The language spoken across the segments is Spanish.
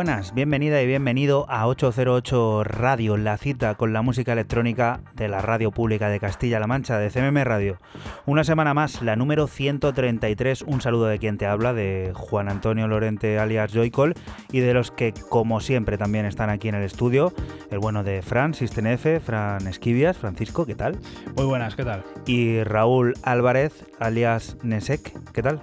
Buenas, bienvenida y bienvenido a 808 Radio, la cita con la música electrónica de la radio pública de Castilla-La Mancha, de CMM Radio. Una semana más, la número 133, un saludo de quien te habla, de Juan Antonio Lorente alias Joycol y de los que como siempre también están aquí en el estudio, el bueno de Fran Sistenefe, Fran Esquivias, Francisco, ¿qué tal? Muy buenas, ¿qué tal? Y Raúl Álvarez alias Nesek, ¿qué tal?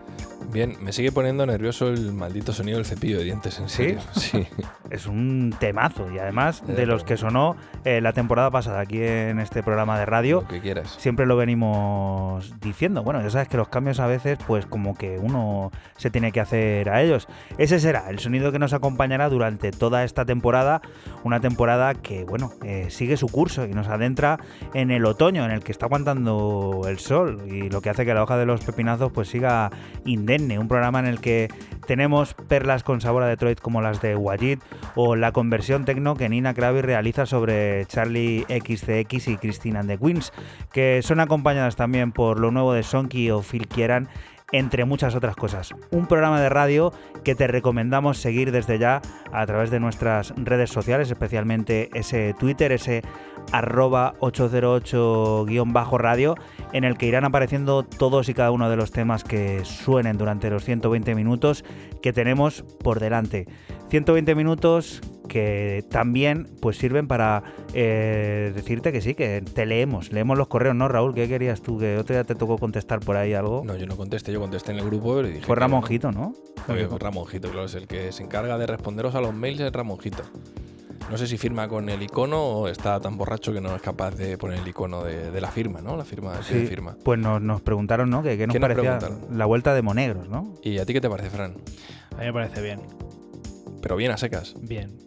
Bien, me sigue poniendo nervioso el maldito sonido del cepillo de dientes, en serio. Sí. Es un temazo y además de los que sonó eh, la temporada pasada aquí en este programa de radio. Lo que quieras. Siempre lo venimos diciendo. Bueno, ya sabes que los cambios a veces, pues como que uno se tiene que hacer a ellos. Ese será el sonido que nos acompañará durante toda esta temporada. Una temporada que, bueno, eh, sigue su curso y nos adentra en el otoño, en el que está aguantando el sol y lo que hace que la hoja de los pepinazos pues siga indemne un programa en el que tenemos perlas con sabor a Detroit como las de Wajid o la conversión tecno que Nina Krabi realiza sobre Charlie XCX y Christina and the Queens, que son acompañadas también por lo nuevo de Sonky o Phil Kieran entre muchas otras cosas. Un programa de radio que te recomendamos seguir desde ya a través de nuestras redes sociales, especialmente ese Twitter, ese arroba 808-radio, en el que irán apareciendo todos y cada uno de los temas que suenen durante los 120 minutos que tenemos por delante. 120 minutos que también pues sirven para eh, decirte que sí, que te leemos, leemos los correos, ¿no, Raúl? ¿Qué querías tú? ¿Que otro día te tocó contestar por ahí algo? No, yo no contesté, yo contesté en el grupo y dije... Fue Ramonjito, ¿no? Fue Ramonjito, claro, es el que se encarga de responderos a los mails, es Ramonjito. No sé si firma con el icono o está tan borracho que no es capaz de poner el icono de, la firma, ¿no? La firma sí, firma. Pues nos, nos preguntaron, ¿no? Que qué nos parecía la vuelta de Monegros, ¿no? ¿Y a ti qué te parece, Fran? A mí me parece bien. Pero bien a secas. Bien.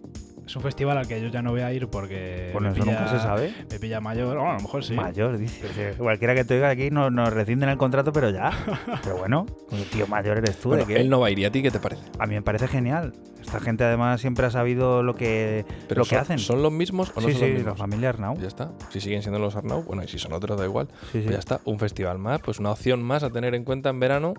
Es un festival al que yo ya no voy a ir porque. Bueno, eso nunca se sabe. Me pilla mayor, o a lo mejor sí. Mayor, dice. Cualquiera que te oiga aquí nos, nos rescinden el contrato, pero ya. pero bueno, un tío mayor eres tú. Bueno, él no va a ir. ¿Y a ti qué te parece? A mí me parece genial. Esta gente además siempre ha sabido lo que, lo que hacen. ¿Son los mismos o no sí, son los mismos? la familia Arnau. Ya está. Si siguen siendo los Arnau, bueno, y si son otros da igual. Pues ya está. Un festival más, pues una opción más a tener en cuenta en verano.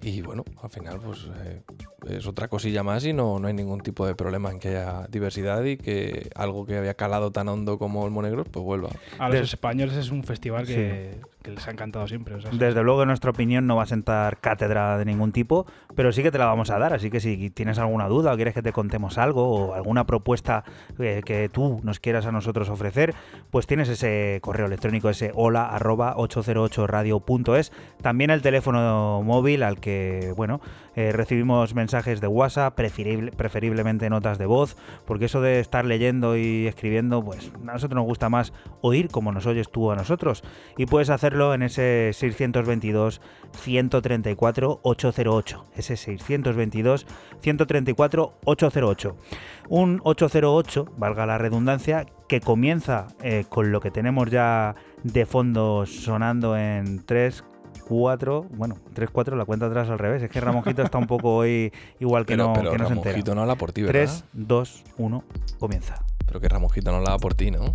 Y bueno, al final pues eh, es otra cosilla más y no, no hay ningún tipo de problema en que haya diversidad y que algo que había calado tan hondo como el Monegros pues vuelva. A los españoles es un festival que, que les ha encantado siempre. Desde luego, en nuestra opinión, no va a sentar cátedra de ningún tipo, pero sí que te la vamos a dar. Así que si tienes alguna duda o quieres que te contemos algo o alguna propuesta eh, que tú nos quieras a nosotros ofrecer, pues tienes ese correo electrónico, ese hola arroba 808radio.es. También el teléfono móvil al que, bueno, eh, recibimos mensajes de WhatsApp, preferiblemente notas de voz, porque eso de estar leyendo y escribiendo, pues a nosotros nos gusta más oír como nos oyes tú a nosotros. Y puedes hacer en ese 622 134 808. Ese 622 134 808. Un 808, valga la redundancia, que comienza eh, con lo que tenemos ya de fondo sonando en 3, 4, bueno, 3, 4, la cuenta atrás al revés. Es que Ramonjito está un poco hoy igual que no, pero que no se entera. no la por ti, ¿verdad? 3, 2, 1, comienza. Pero que Ramonjito no la da por ti, ¿no?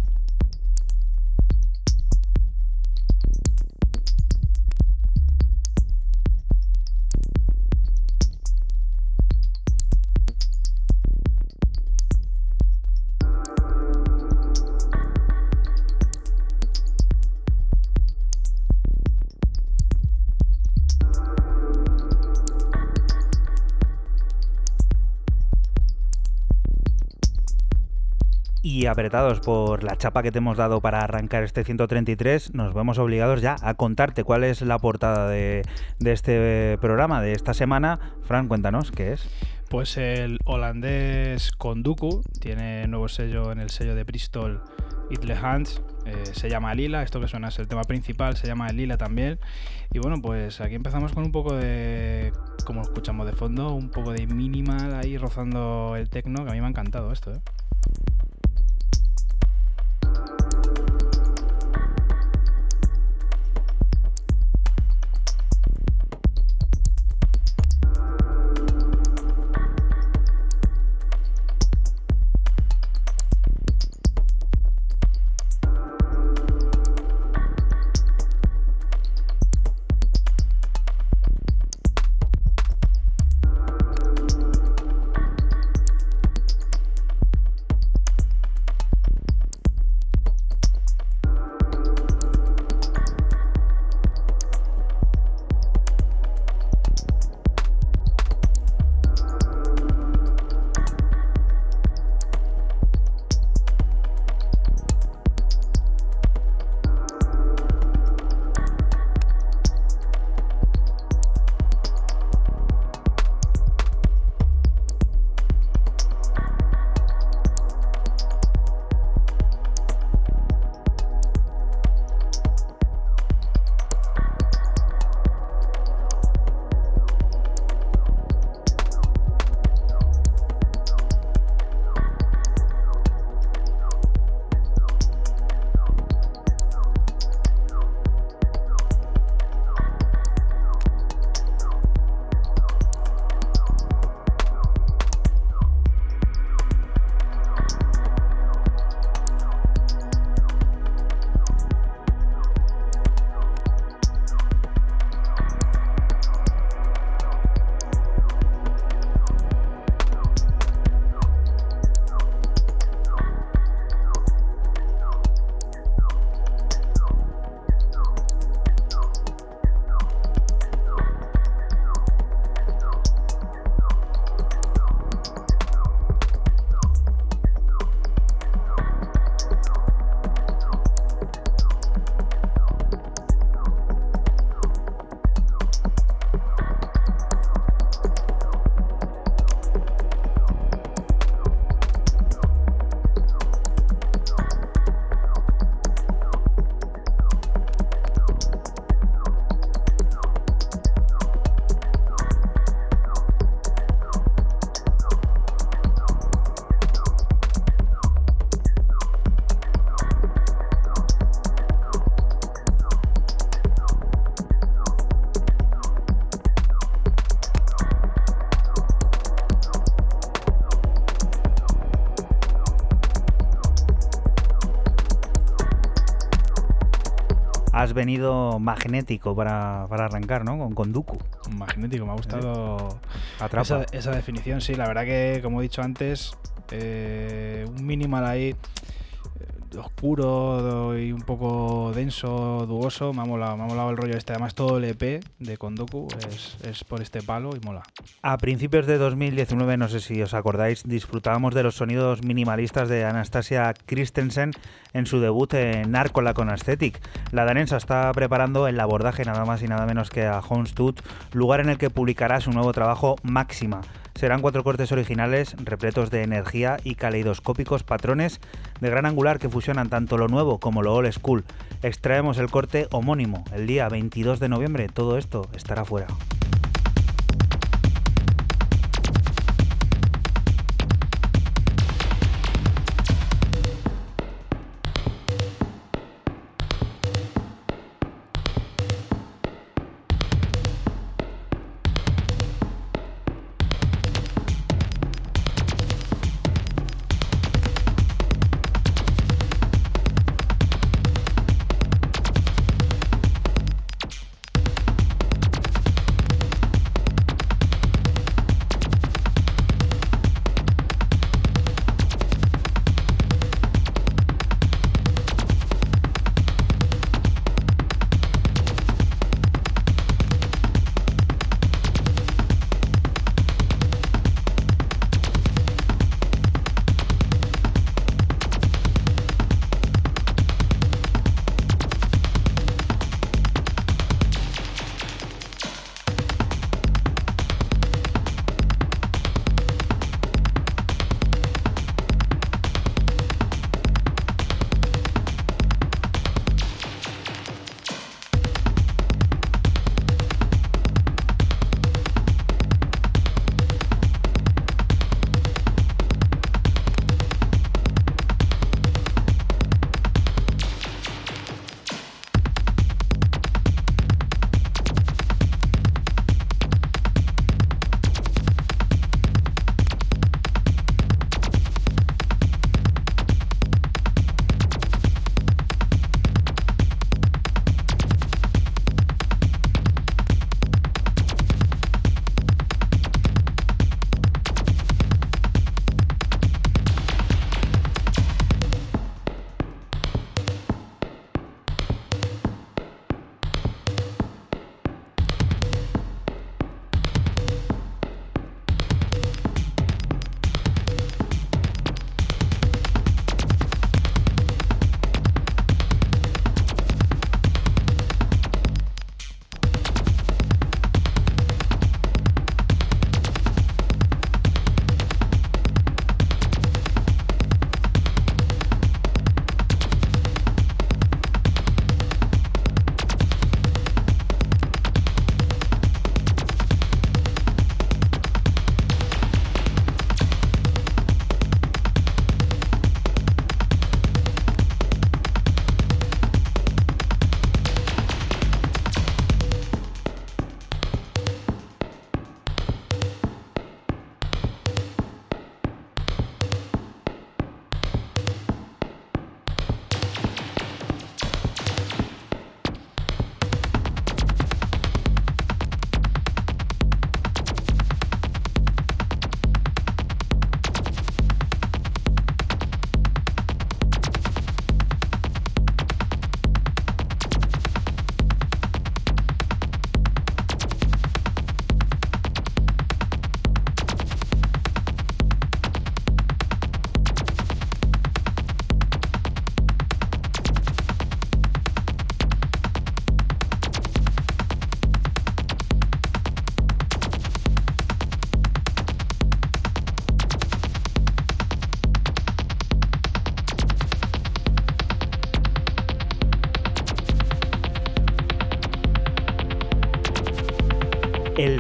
Apretados por la chapa que te hemos dado para arrancar este 133, nos vemos obligados ya a contarte cuál es la portada de, este programa de esta semana. Fran, cuéntanos qué es. Pues el holandés Conduku tiene nuevo sello en el sello de Bristol Itle Hands. Eh, se llama Lila, esto que suena es el tema principal, se llama Lila también. Y bueno, pues aquí empezamos con un poco de, como escuchamos de fondo, un poco de minimal ahí rozando el techno, que a mí me ha encantado esto. ¿eh? Venido magnético para, arrancar, ¿no? Con, con Dooku. Magnético, me ha gustado esa, esa, definición, sí, la verdad que, como he dicho antes, eh, un minimal ahí oscuro y un poco denso, duoso. Me ha molado, me ha molado el rollo este. Además, todo el EP de Kondoku es, es, por este palo y mola. A principios de 2019, no sé si os acordáis, disfrutábamos de los sonidos minimalistas de Anastasia Christensen en su debut en Narcola con Aesthetic. La danesa está preparando el abordaje nada más y nada menos que a Honstut, lugar en el que publicará su nuevo trabajo Máxima. Serán cuatro cortes originales repletos de energía y caleidoscópicos patrones de gran angular que fusionan tanto lo nuevo como lo old school. Extraemos el corte homónimo el día 22 de noviembre. Todo esto estará fuera.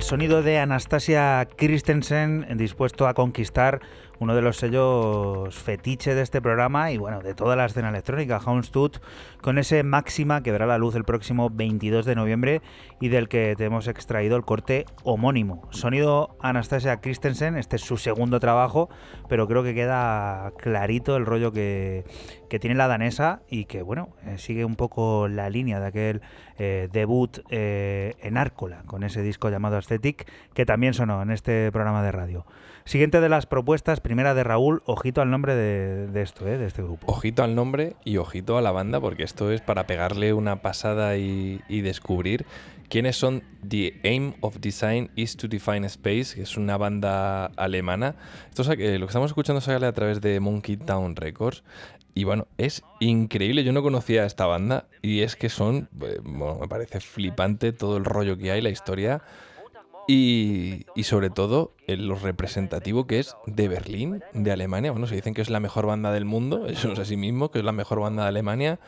Sonido de Anastasia Christensen dispuesto a conquistar uno de los sellos fetiche de este programa y bueno, de toda la escena electrónica, Houndstooth, con ese máxima que verá la luz el próximo 22 de noviembre y del que te hemos extraído el corte homónimo. Sonido Anastasia Christensen, este es su segundo trabajo, pero creo que queda clarito el rollo que, que tiene la danesa y que bueno, eh, sigue un poco la línea de aquel eh, debut eh, en Árcola, con ese disco llamado Aesthetic, que también sonó en este programa de radio. Siguiente de las propuestas, primera de Raúl, ojito al nombre de, esto, ¿eh? de este grupo. Ojito al nombre y ojito a la banda, porque esto es para pegarle una pasada y, descubrir quiénes son The Aim of Design is to Define Space, que es una banda alemana. Esto lo que estamos escuchando sale a través de Monkey Town Records. Y bueno, es increíble. Yo no conocía a esta banda y es que son, eh, bueno, me parece flipante todo el rollo que hay, la historia. Y, sobre todo lo representativo que es de Berlín, de Alemania. Bueno, se dicen que es la mejor banda del mundo, eso es así mismo, que es la mejor banda de Alemania,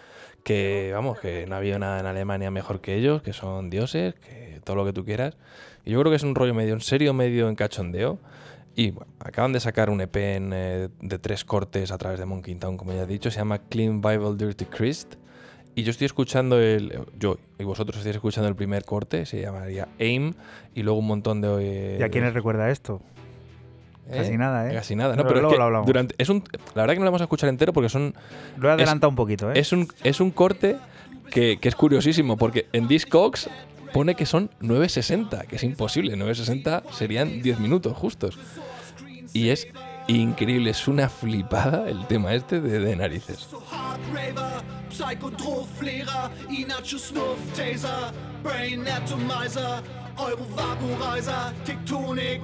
que vamos, que no había nada en Alemania mejor que ellos, que son dioses, que todo lo que tú quieras. Y yo creo que es un rollo medio en serio, medio en cachondeo. Y bueno, acaban de sacar un EP eh, de tres cortes a través de Monkey Town, como ya he dicho, se llama Clean Bible Dirty Christ. Y yo estoy escuchando el. Yo y vosotros estáis escuchando el primer corte, se llamaría AIM, y luego un montón de. ¿Y a quiénes recuerda esto? ¿Eh? Casi nada, ¿eh? Casi nada, ¿no? Pero, es que durante, es un, la verdad que no lo vamos a escuchar entero porque son. Lo he adelantado un poquito, ¿eh? Es un, es un corte que, que es curiosísimo porque en Discogs pone que son 9.60, que es imposible. 9.60 serían 10 minutos justos. Y es increíble, es una flipada el tema este de, de narices. Euro Vaporizer, Tektonik.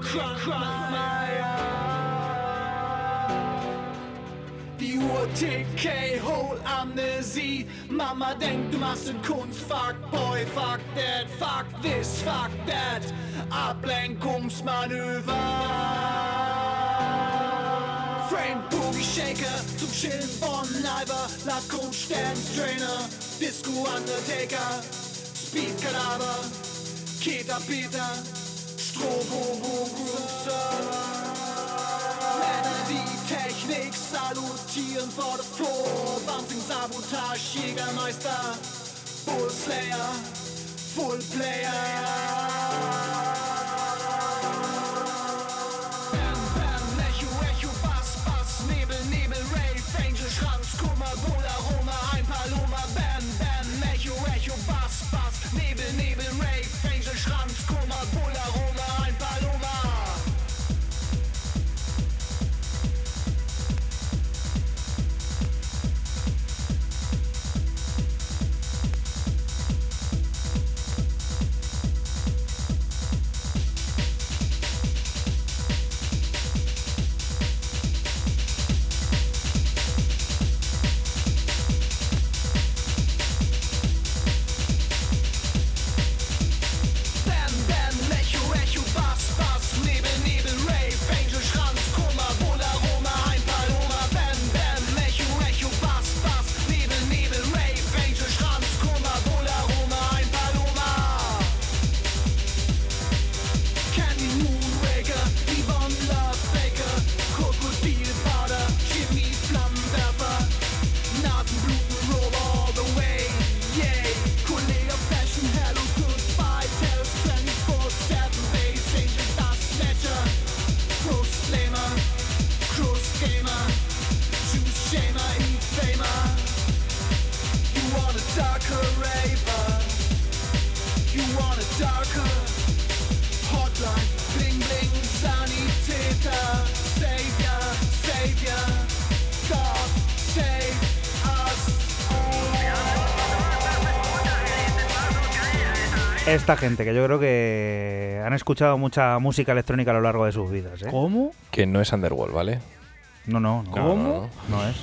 Die Uhr TK, Whole Amnesie. Mama denkt, du machst den Kunst. Fuck boy, fuck that, fuck this, fuck that. Ablenkungsmanöver. Frame Boogie Shaker zum Chillen von Iver, Lackkunst Dance Trainer, Disco Undertaker, Speed Kadaver, Keter Peter, Strobo Männer, die Technik salutieren vor der Floor, Bouncing Sabotage, Jägermeister, Bull Slayer, esta gente, que yo creo que han escuchado mucha música electrónica a lo largo de sus vidas. ¿eh? ¿Cómo? Que no es Underworld, ¿vale? No, no, no. ¿Cómo? No, es.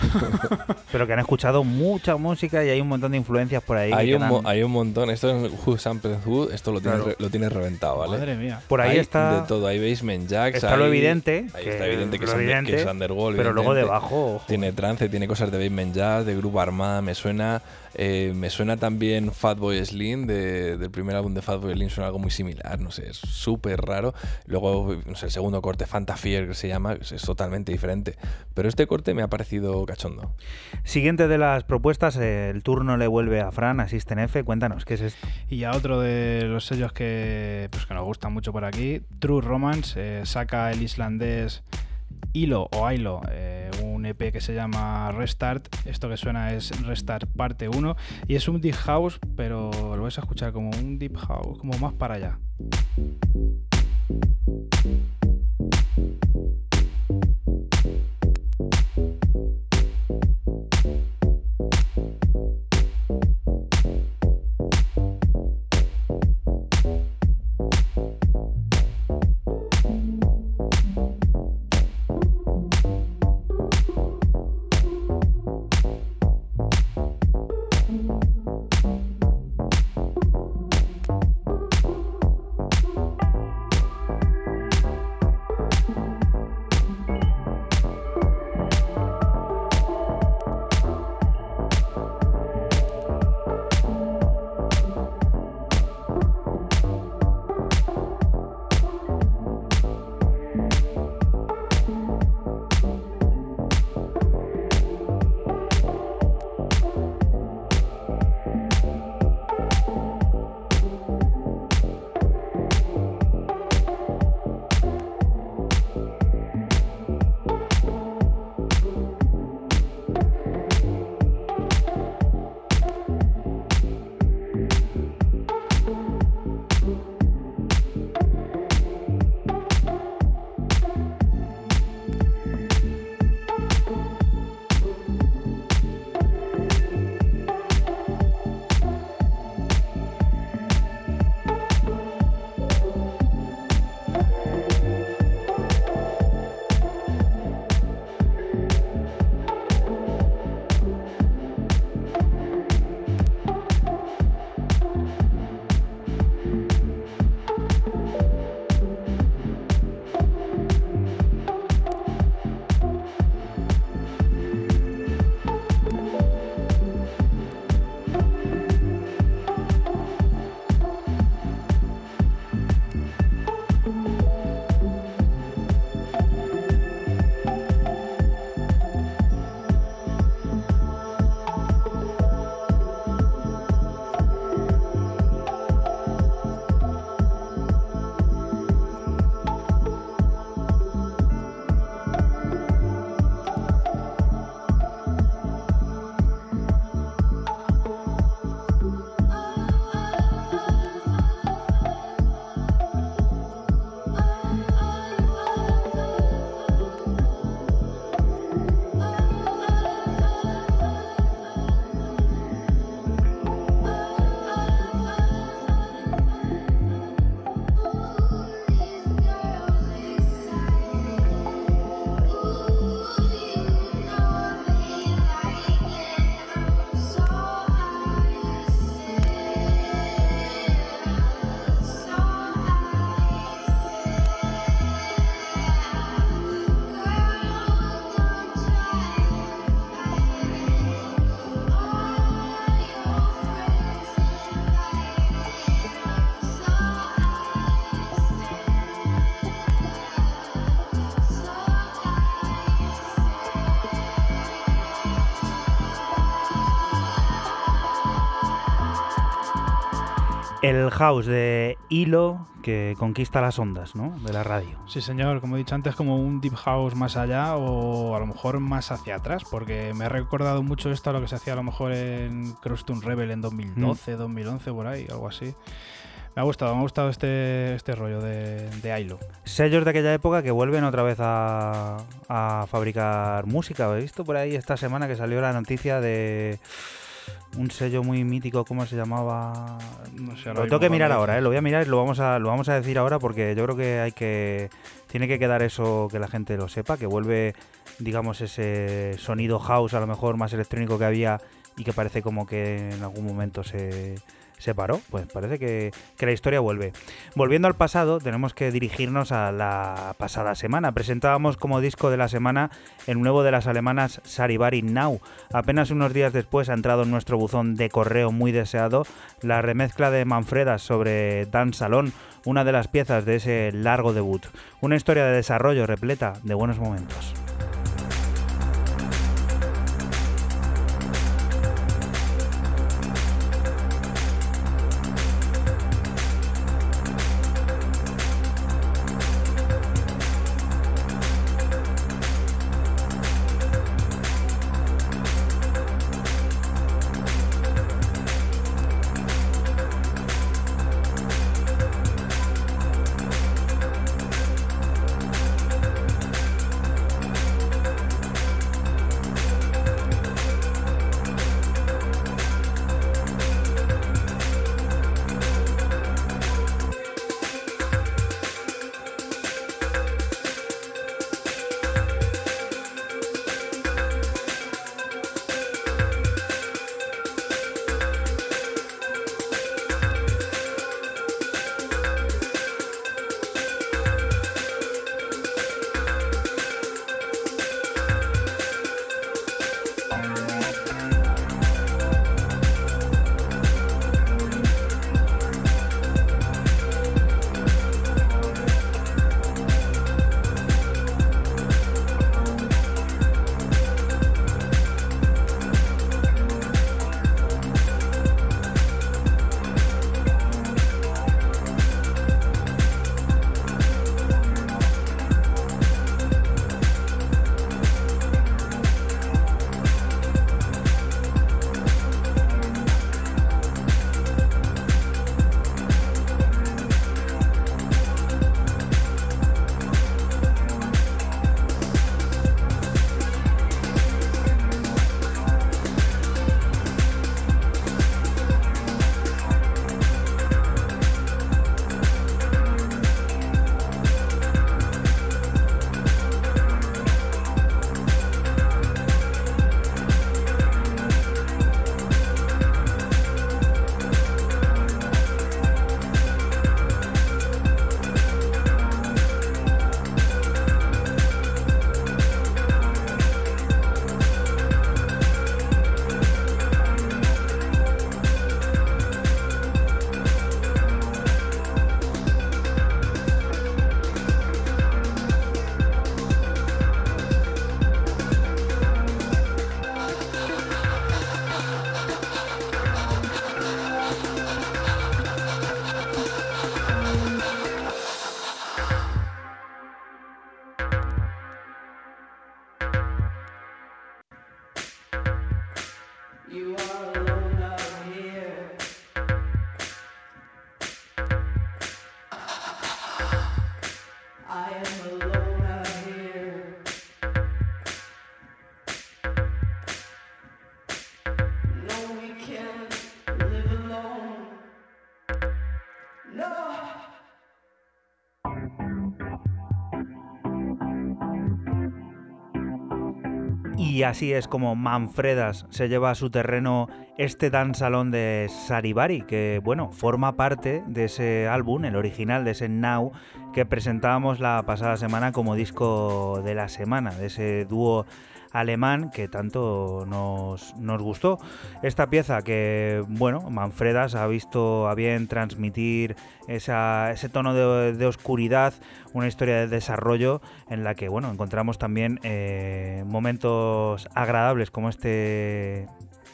Pero que han escuchado mucha música y hay un montón de influencias por ahí. Hay, un, hay un montón. Esto es Who Sample Who, esto lo tiene, lo tiene reventado, ¿vale? Madre mía. Por ahí está. De todo, hay Basement Jacks. Está lo evidente. Ahí está evidente que, es, Underworld. Pero luego debajo. Tiene trance, tiene cosas de Basement Jacks, de Grupo Armada, me suena. Eh, me suena también Fatboy Slim, del primer álbum de Fatboy Slim, suena algo muy similar, no sé, es súper raro. Luego, no sé, el segundo corte, Fantafier, que se llama, es, totalmente diferente. Pero este corte me ha parecido cachondo. Siguiente de las propuestas, el turno le vuelve a Fran, Asisten F, cuéntanos, ¿qué es esto? Y a otro de los sellos que, pues, que nos gustan mucho por aquí, True Romance, eh, saca el islandés Hilo o Hilo, eh, un EP que se llama Restart. Esto que suena es Restart parte 1 y es un deep house, pero lo vais a escuchar como un deep house, como más para allá. El house de hilo que conquista las ondas ¿no? de la radio. Sí, señor, como he dicho antes, como un deep house más allá o a lo mejor más hacia atrás, porque me ha recordado mucho esto a lo que se hacía a lo mejor en Crosstown Rebel en 2012, 2011, mm. por ahí, algo así. Me ha gustado, me ha gustado este, este rollo de, de Hilo. Sellos de aquella época que vuelven otra vez a, a fabricar música. He visto por ahí esta semana que salió la noticia de un sello muy mítico, ¿cómo se llamaba? No sé, lo tengo que mirar ahora, ¿eh? lo voy a mirar y lo vamos a, lo vamos a decir ahora porque yo creo que hay que. Tiene que quedar eso que la gente lo sepa, que vuelve, digamos, ese sonido house, a lo mejor más electrónico que había y que parece como que en algún momento se, se paró. Pues parece que, que la historia vuelve. Volviendo al pasado, tenemos que dirigirnos a la pasada semana. Presentábamos como disco de la semana el nuevo de las alemanas Saribari Now. Apenas unos días después ha entrado en nuestro buzón de correo muy deseado la remezcla de Manfredas sobre Dan Salón, una de las piezas de ese largo debut. Una historia de desarrollo repleta de buenos momentos. Así es como Manfredas se lleva a su terreno este salón de Saribari, que bueno, forma parte de ese álbum, el original de ese Now, que presentábamos la pasada semana como disco de la semana, de ese dúo alemán que tanto nos, gustó. Esta pieza que, bueno, Manfredas ha visto a bien transmitir ese tono de, oscuridad, una historia de desarrollo en la que, bueno, encontramos también eh, momentos agradables como este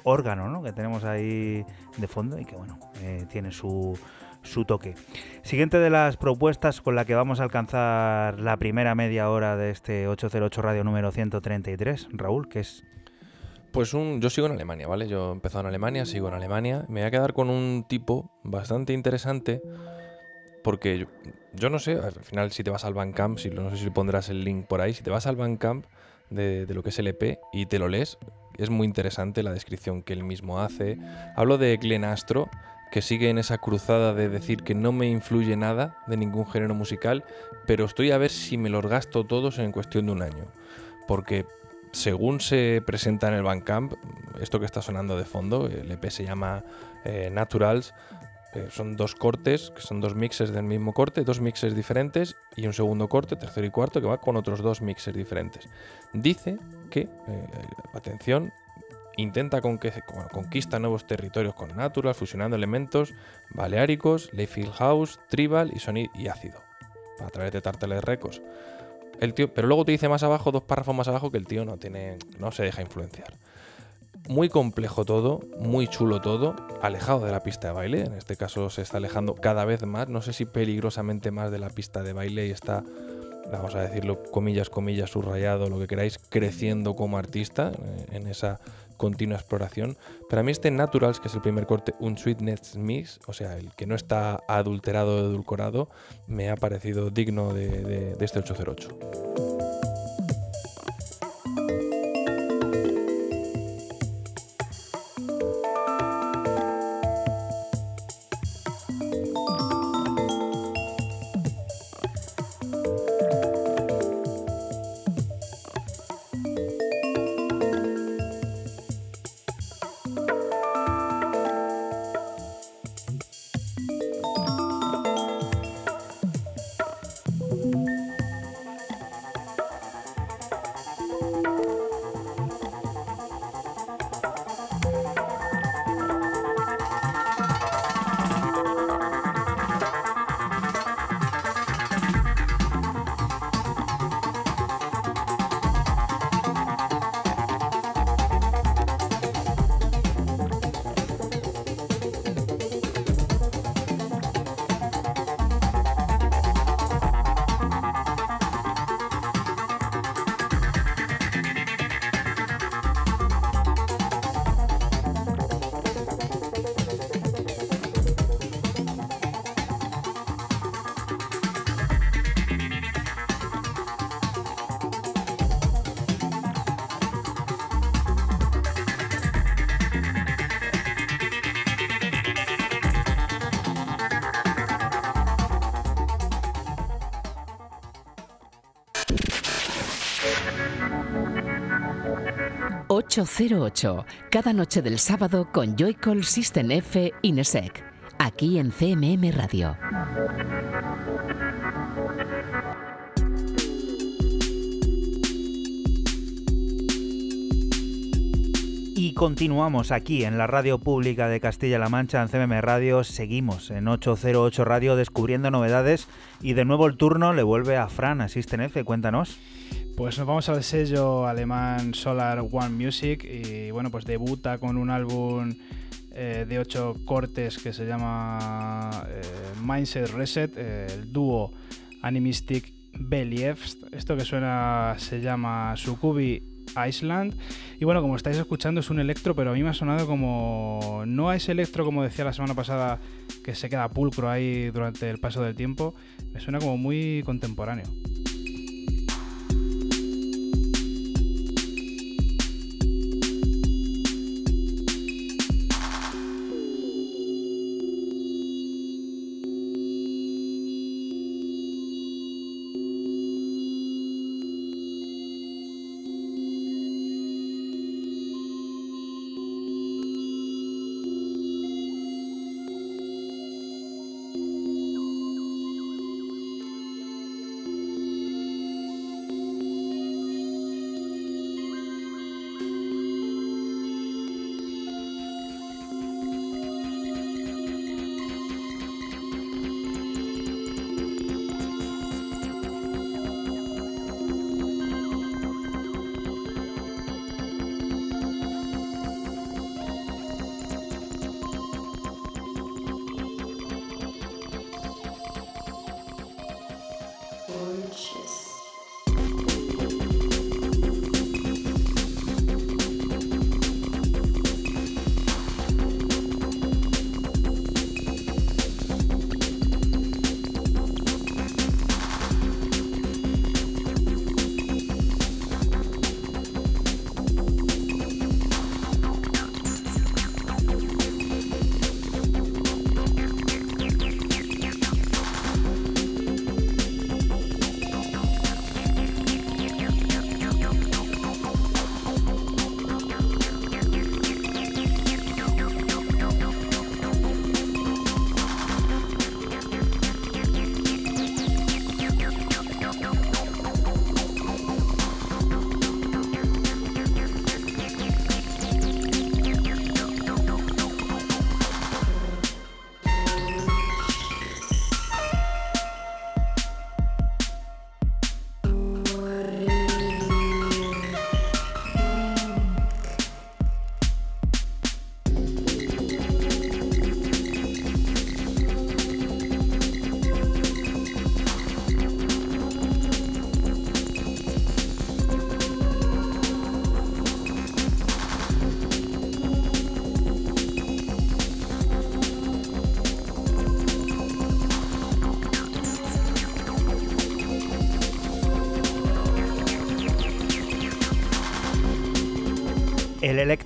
órgano que tenemos ahí de fondo y que, bueno, eh, tiene su su toque. Siguiente de las propuestas con la que vamos a alcanzar la primera media hora de este 808 Radio número 133. Raúl, ¿qué es? Pues un, yo sigo en Alemania, ¿vale? Yo he empezado en Alemania, sigo en Alemania. Me voy a quedar con un tipo bastante interesante porque yo, no sé, al final si te vas al Bandcamp, si, no sé si pondrás el link por ahí, si te vas al Bandcamp de, de lo que es el EP y te lo lees, es muy interesante la descripción que él mismo hace. Hablo de Glen Astro, que sigue en esa cruzada de decir que no me influye nada de ningún género musical, pero estoy a ver si me los gasto todos en cuestión de un año. Porque según se presenta en el Bandcamp, esto que está sonando de fondo, el EP se llama eh, Naturals, eh, son dos cortes, que son dos mixes del mismo corte, dos mixes diferentes y un segundo corte, tercero y cuarto, que va con otros dos mixes diferentes. Dice que, eh, atención, intenta conquista nuevos territorios con Natural, fusionando elementos baleáricos, Layfield House, Tribal y sonido y ácido, a través de Tartales Records. El tío, pero luego te dice más abajo, dos párrafos más abajo, que el tío no tiene, no se deja influenciar. Muy complejo todo, muy chulo todo, alejado de la pista de baile. En este caso se está alejando cada vez más, no sé si peligrosamente más de la pista de baile y está, vamos a decirlo, comillas, comillas, subrayado, lo que queráis, creciendo como artista eh, en esa continua exploración. Para mí este Naturals, que es el primer corte, un Sweetness Mix, o sea, el que no está adulterado o edulcorado, me ha parecido digno de, de este 808. 808, cada noche del sábado con Joycall System F Inesec, aquí en CMM Radio. Y continuamos aquí en la radio pública de Castilla-La Mancha, en CMM Radio. Seguimos en 808 Radio descubriendo novedades. Y de nuevo el turno le vuelve a Fran, a System F. Cuéntanos. Pues nos vamos al sello alemán Solar One Music y bueno, pues debuta con un álbum eh, de ocho cortes que se llama eh, Mindset Reset, eh, el dúo Animistic Believ. Esto que suena se llama Sukubi Island. Y bueno, como estáis escuchando es un electro, pero a mí me ha sonado como... No es electro como decía la semana pasada, que se queda pulcro ahí durante el paso del tiempo. Me suena como muy contemporáneo.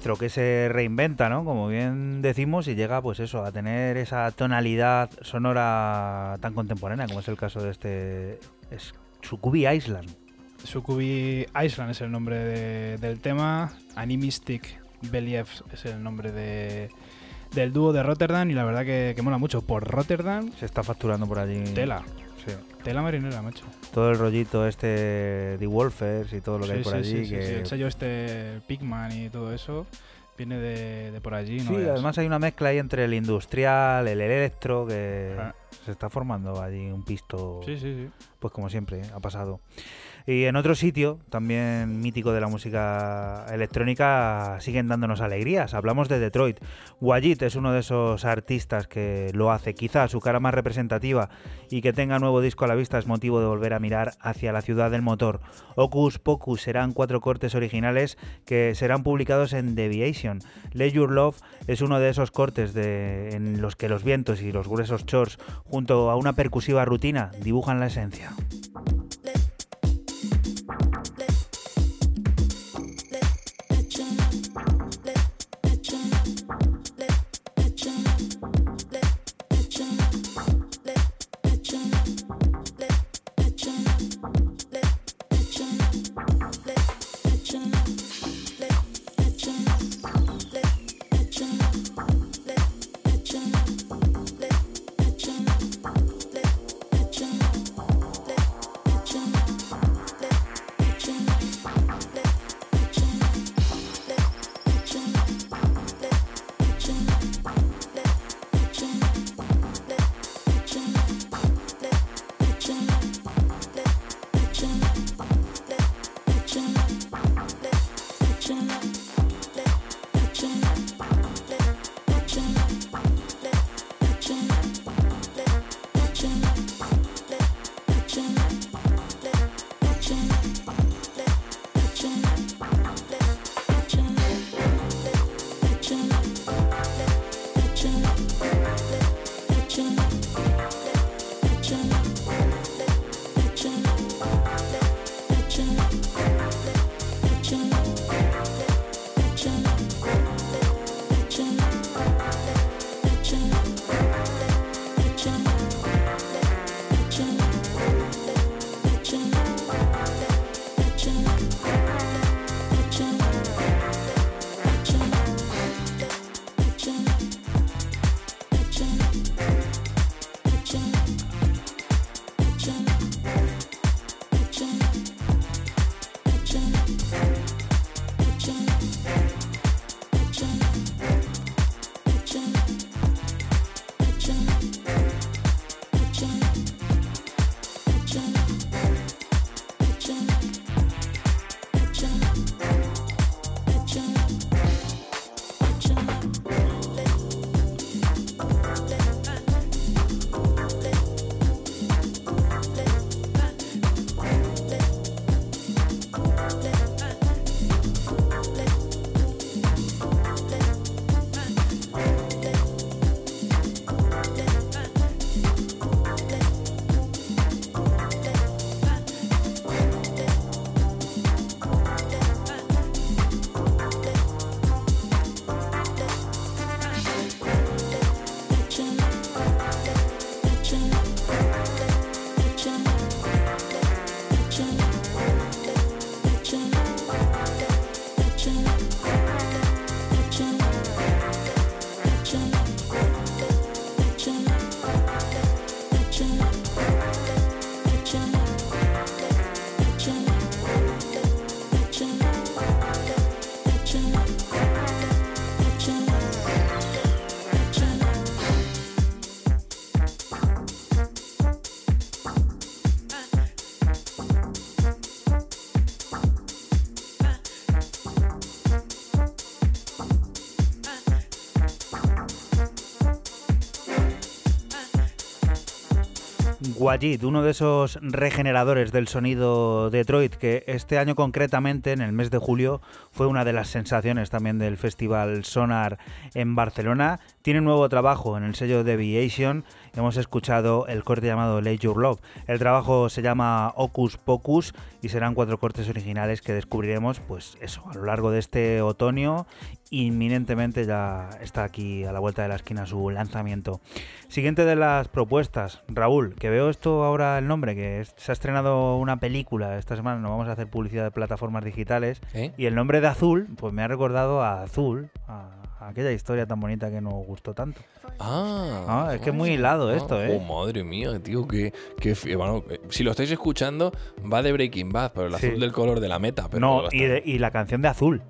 Electro que se reinventa, ¿no? Como bien decimos, y llega, pues eso, a tener esa tonalidad sonora tan contemporánea, como es el caso de este es Sukubi Island. Sukubi Island es el nombre del tema, Animistic Believ es el nombre de, del dúo de Rotterdam y la verdad que, que mola mucho. Por Rotterdam... Se está facturando por allí. Tela. Sí. Tela marinera, macho. Todo el rollito este de Wolfers y todo lo que hay por allí. Sí, el sello este Pigman y todo eso viene de, por allí. Sí, además hay una mezcla ahí entre el industrial, el electro, que ah. se está formando allí un pisto. Sí, sí, sí. Pues como siempre, ha pasado. Y en otro sitio, también mítico de la música electrónica, siguen dándonos alegrías. Hablamos de Detroit. Wajit es uno de esos artistas que lo hace. Quizá su cara más representativa y que tenga nuevo disco a la vista es motivo de volver a mirar hacia la ciudad del motor. Ocus Pocus serán cuatro cortes originales que serán publicados en Deviation. Let Your Love es uno de esos cortes en los que los vientos y los gruesos chores, junto a una percusiva rutina, dibujan la esencia. Wajid, uno de esos regeneradores del sonido Detroit, que este año concretamente, en el mes de julio, fue una de las sensaciones también del Festival Sonar en Barcelona. Tiene un nuevo trabajo en el sello Deviation. Hemos escuchado el corte llamado Lay Your Love. El trabajo se llama Ocus Pocus y serán cuatro cortes originales que descubriremos, pues eso, a lo largo de este otoño inminentemente ya está aquí a la vuelta de la esquina su lanzamiento. Siguiente de las propuestas, Raúl, que veo esto ahora el nombre, que se ha estrenado una película esta semana, no vamos a hacer publicidad de plataformas digitales, ¿Eh? y el nombre de Azul, pues me ha recordado a Azul, a, aquella historia tan bonita que nos gustó tanto. Ah, ah es que es muy hilado esto, ¿eh? Oh, madre mía, tío, que, que bueno, eh, si lo estáis escuchando, va de Breaking Bad, pero el azul del color de la meta. Pero no, y, y la canción de Azul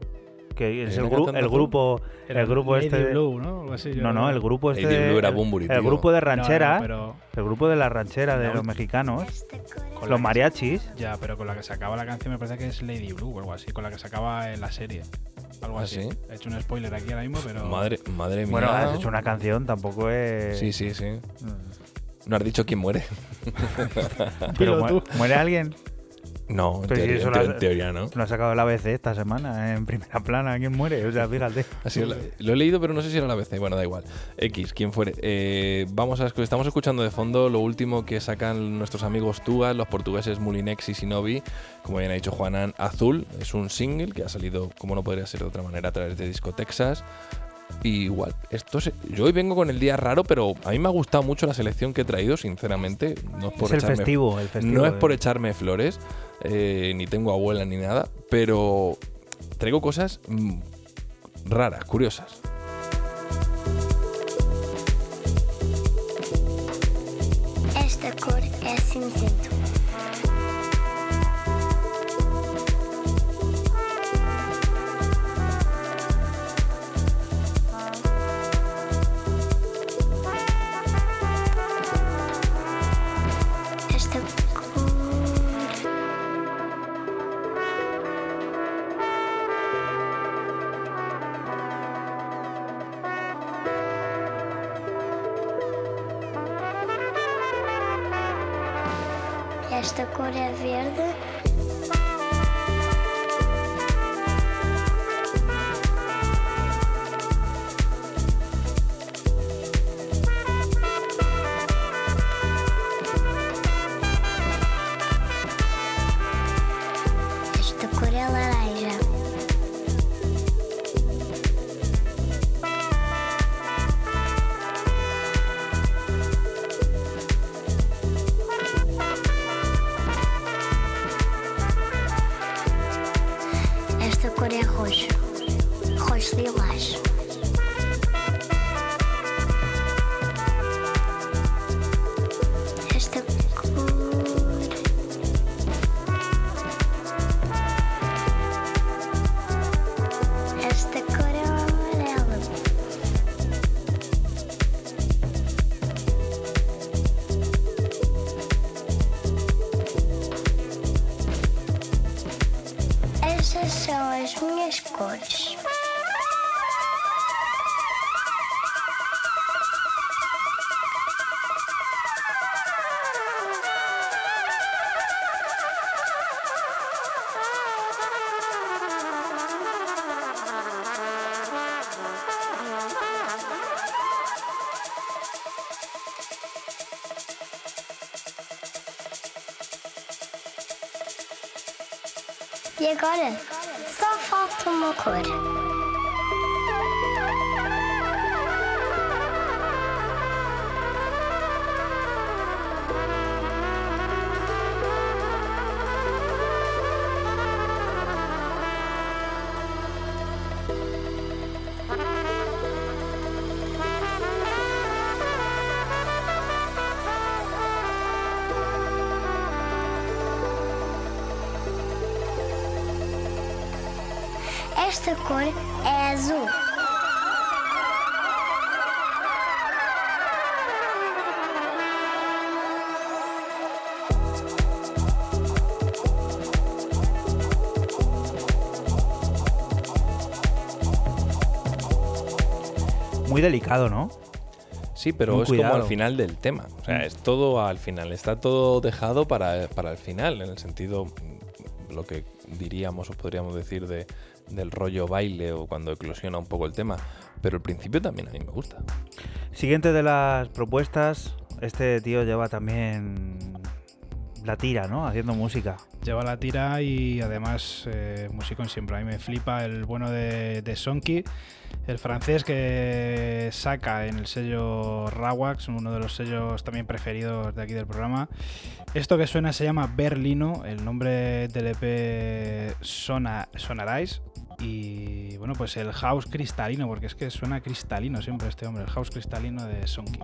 que es el, el, grupo el grupo Lady este Blue, ¿no? Así, no no el grupo este Lady Blue era el, Bumburi, el grupo de ranchera no, no, pero... el grupo de la ranchera de los mexicanos con los mariachis. Ya pero con la que se acaba la canción me parece que es Lady Blue o algo así con la que se acaba la serie. Algo ¿Ah, así. ¿sí? he hecho un spoiler aquí ahora mismo pero madre madre mía. Bueno has hecho una canción tampoco es sí sí sí. No has dicho quién muere. Pero muere alguien no, en, teoría, si en, te, en teoría, no. Lo ha sacado la ABC esta semana, en primera plana, ¿quién muere? O sea, fíjate. Así lo, lo, he leído, pero no sé si era la ABC. Bueno, da igual. X, quién fuere. Eh, vamos a, estamos escuchando de fondo lo último que sacan nuestros amigos Tugas, los portugueses Mulinex y Sinovi. Como bien ha dicho Juanan, Azul. Es un single que ha salido, como no podría ser de otra manera, a través de Disco Texas. Y igual, esto se, yo hoy vengo con el día raro, pero a mí me ha gustado mucho la selección que he traído, sinceramente. No es por es el echarme, festivo, el festivo. No es por echarme flores, eh, ni tengo abuela ni nada, pero traigo cosas mmm, raras, curiosas. Esta cor é cinzento. Agora? Só falta uma cor. Delicado, ¿no? Sí, pero es como al final del tema. O sea, es todo al final. Está todo dejado para, para el final, en el sentido, mm, lo que diríamos o podríamos decir de, del rollo baile o cuando eclosiona un poco el tema. Pero el principio también a mí me gusta. Siguiente de las propuestas, este tío lleva también la tira, ¿no? Haciendo música. Lleva la tira y además eh, músico siempre. A mí me flipa el bueno de, de Sonky, el francés que saca en el sello Rawax, uno de los sellos también preferidos de aquí del programa. Esto que suena se llama Berlino, el nombre del EP Sona, Sonarais. Y bueno, pues el house cristalino, porque es que suena cristalino siempre este hombre, el house cristalino de Sonky.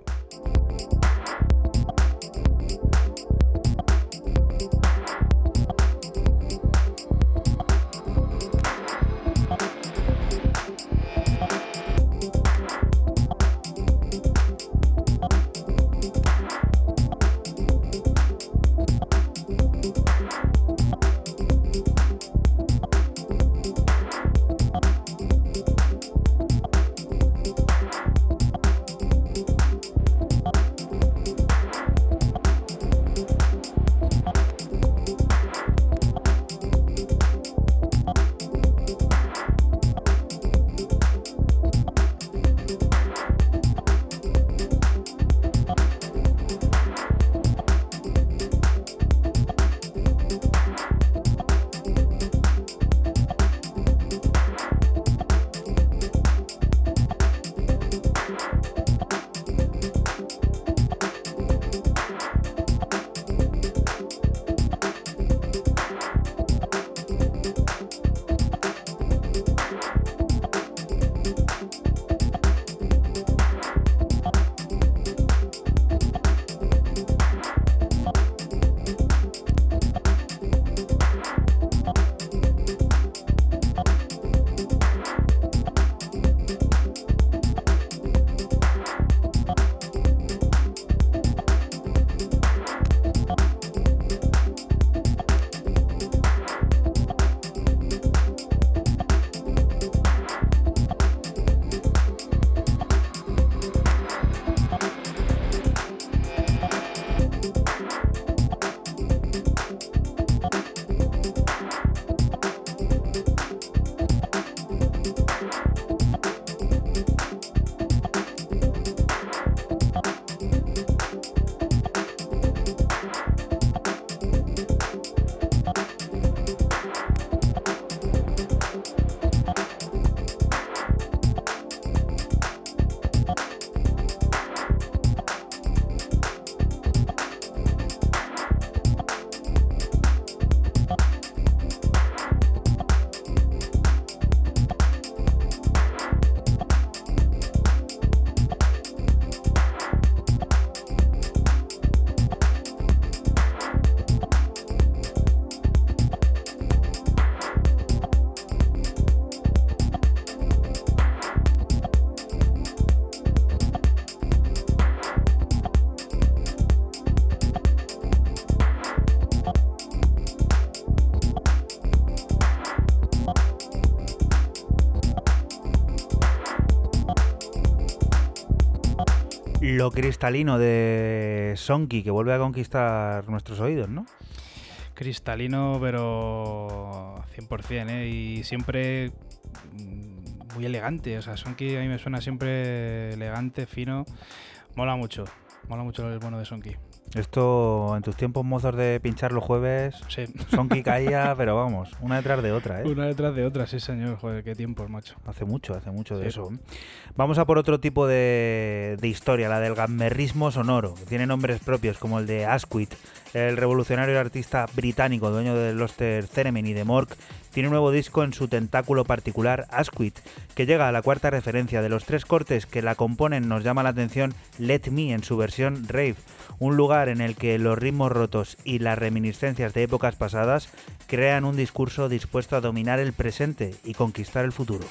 Cristalino de Sonky que vuelve a conquistar nuestros oídos, ¿no? Cristalino, pero 100%, ¿eh? Y siempre muy elegante. O sea, Sonky a mí me suena siempre elegante, fino. Mola mucho. Mola mucho el bueno de Sonky. Esto en tus tiempos mozos de pinchar los jueves, sí. Sonky caía, pero vamos, una detrás de otra, ¿eh? Una detrás de otra, sí señor, joder, qué tiempos, macho. Hace mucho, hace mucho de eso. Vamos a por otro tipo de, historia, la del gammerrismo sonoro, que tiene nombres propios como el de Asquith, el revolucionario artista británico, dueño de Loster Theremin y de Mork, tiene un nuevo disco en su tentáculo particular, Asquith, que llega a la cuarta referencia. De los tres cortes que la componen nos llama la atención Let Me en su versión rave, un lugar en el que los ritmos rotos y las reminiscencias de épocas pasadas crean un discurso dispuesto a dominar el presente y conquistar el futuro.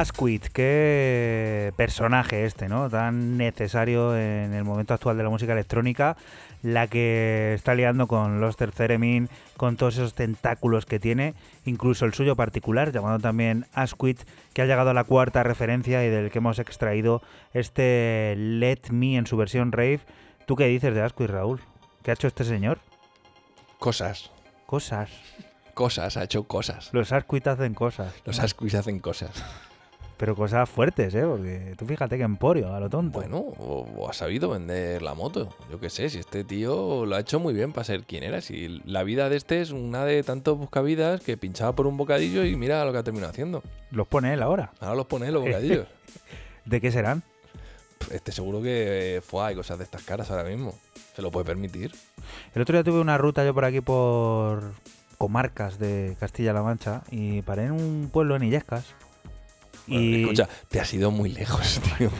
Asquith, qué personaje este, ¿no? Tan necesario en el momento actual de la música electrónica, la que está liando con los Theremin, con todos esos tentáculos que tiene, incluso el suyo particular, llamado también Asquith, que ha llegado a la cuarta referencia y del que hemos extraído este Let Me en su versión rave. ¿Tú qué dices de Asquith, Raúl? ¿Qué ha hecho este señor? Cosas. Cosas. Cosas, ha hecho cosas. Los Asquith hacen cosas. Los Asquith hacen cosas. Pero cosas fuertes, ¿eh? Porque tú fíjate que emporio, a lo tonto. Bueno, o, ha sabido vender la moto. Yo qué sé, si este tío lo ha hecho muy bien para ser quien era. Si la vida de este es una de tantos buscavidas que pinchaba por un bocadillo y mira lo que ha terminado haciendo. Los pone él ahora. Ahora los pone él los bocadillos. ¿De qué serán? Este seguro que fue hay cosas de estas caras ahora mismo. Se lo puede permitir. El otro día tuve una ruta yo por aquí por comarcas de Castilla-La Mancha y paré en un pueblo en Illescas y... Escucha, te has ido muy lejos, tío.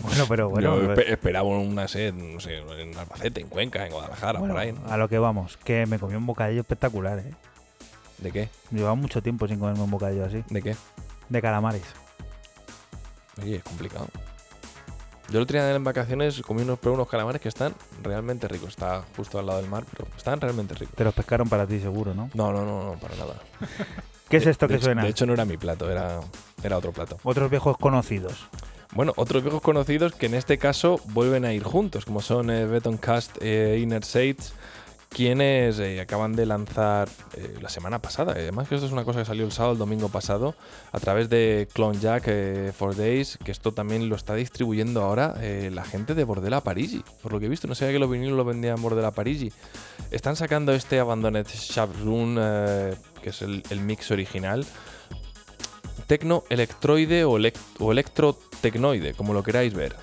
bueno, pero bueno. Yo esperaba una sed, no sé, en Albacete, en Cuenca, en Guadalajara, por ahí. A lo que vamos, que me comí un bocadillo espectacular, ¿eh? ¿De qué? Llevaba mucho tiempo sin comerme un bocadillo así. ¿De qué? De calamares. Oye, es complicado. Yo el otro día en vacaciones comí unos, unos calamares que están realmente ricos. Está justo al lado del mar, pero están realmente ricos. Te los pescaron para ti, seguro, ¿no? No, no, no, no para nada. ¿Qué es esto que suena? De hecho, no era mi plato, era, era otro plato. Otros viejos conocidos. Bueno, otros viejos conocidos que en este caso vuelven a ir juntos, como son eh, Betoncast e Inner Shades, quienes eh, acaban de lanzar eh, la semana pasada. Además que esto es una cosa que salió el sábado, el domingo pasado, a través de Clone Jack for Days, que esto también lo está distribuyendo ahora la gente de Bordela Parigi. Por lo que he visto, no sabía que los vinilos lo vendían Bordela Parigi. Están sacando este Abandoned Shabrun que es el, mix original. Tecno, electroide o, o electrotecnoide, como lo queráis ver.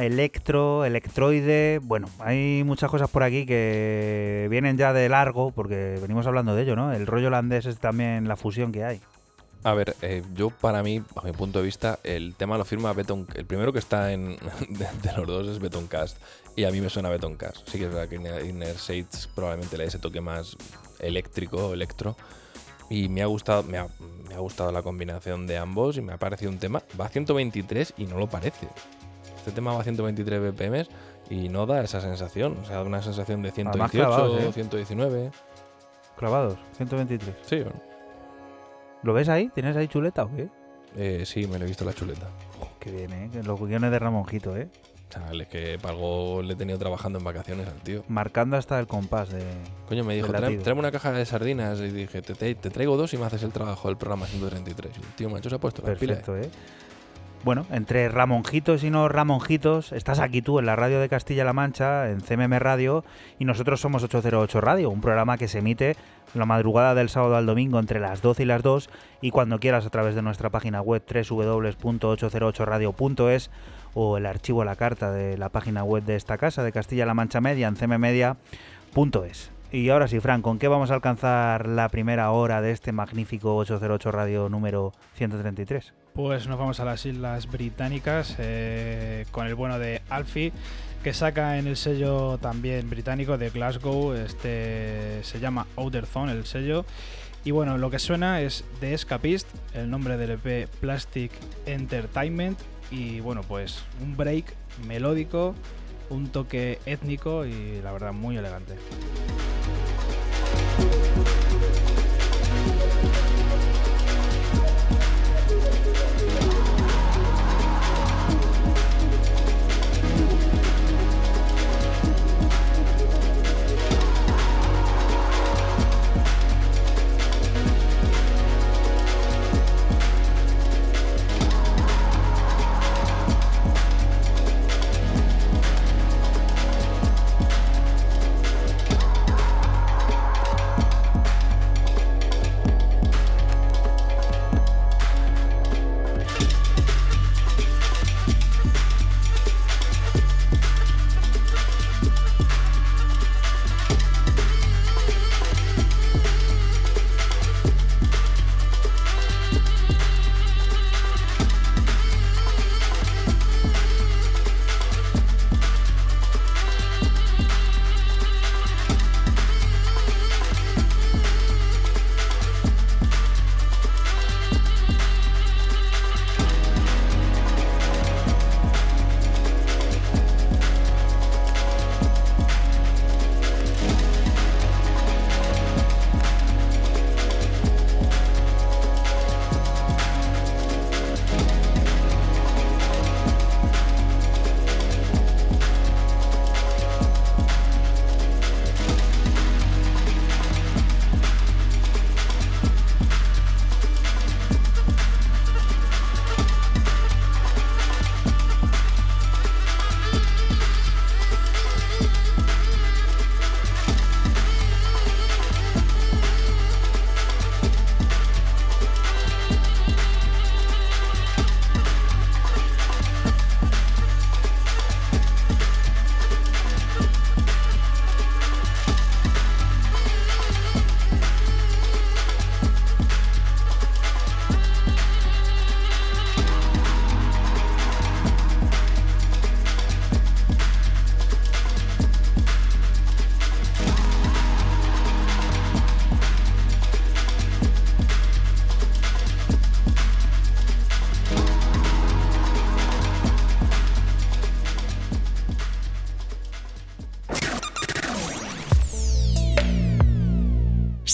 Electro, electroide. Bueno, hay muchas cosas por aquí que vienen ya de largo, porque venimos hablando de ello, ¿no? El rollo holandés es también la fusión que hay. A ver, eh, yo para mí, a mi punto de vista, el tema lo firma Beton. El primero que está en de, los dos es Betoncast. Y a mí me suena Betoncast. Sí que es verdad que Inner Shades probablemente le dé ese toque más eléctrico, electro. Y me ha gustado, me ha gustado la combinación de ambos y me ha parecido un tema. Va a 123 y no lo parece. Este tema va a 123 BPM y no da esa sensación. O sea, da una sensación de 118, clavados, ¿eh? 119. Clavados, 123. Sí, bueno. ¿Lo ves ahí? ¿Tienes ahí chuleta o qué? Eh, sí, me lo he visto la chuleta. Oh, qué bien, ¿eh? Los guiones de Ramonjito, ¿eh? Chaval, es que para algo le he tenido trabajando en vacaciones al tío. Marcando hasta el compás de... Coño, me dijo, Del "Trae- latido. tráeme una caja de sardinas. Y dije, te, te- te traigo dos y me haces el trabajo del programa 133. Y el tío macho se ha puesto. Perfecto, ¿eh? Bueno, entre Ramonjitos y no Ramonjitos, estás aquí tú en la radio de Castilla-La Mancha, en CMM Radio, y nosotros somos 808 Radio, un programa que se emite la madrugada del sábado al domingo entre las 12 y las 2, y cuando quieras a través de nuestra página web www.808radio.es o el archivo a la carta de la página web de esta casa de Castilla-La Mancha Media en cmmedia.es. Y ahora sí, Fran, ¿con qué vamos a alcanzar la primera hora de este magnífico 808 Radio número 133? Pues nos vamos a las Islas Británicas eh, con el bueno de Alfie, que saca en el sello también británico de Glasgow. Este se llama Outer Zone, el sello. Y bueno, lo que suena es The Escapist, el nombre del EP Plastic Entertainment. Y bueno, pues un break melódico, un toque étnico y la verdad muy elegante.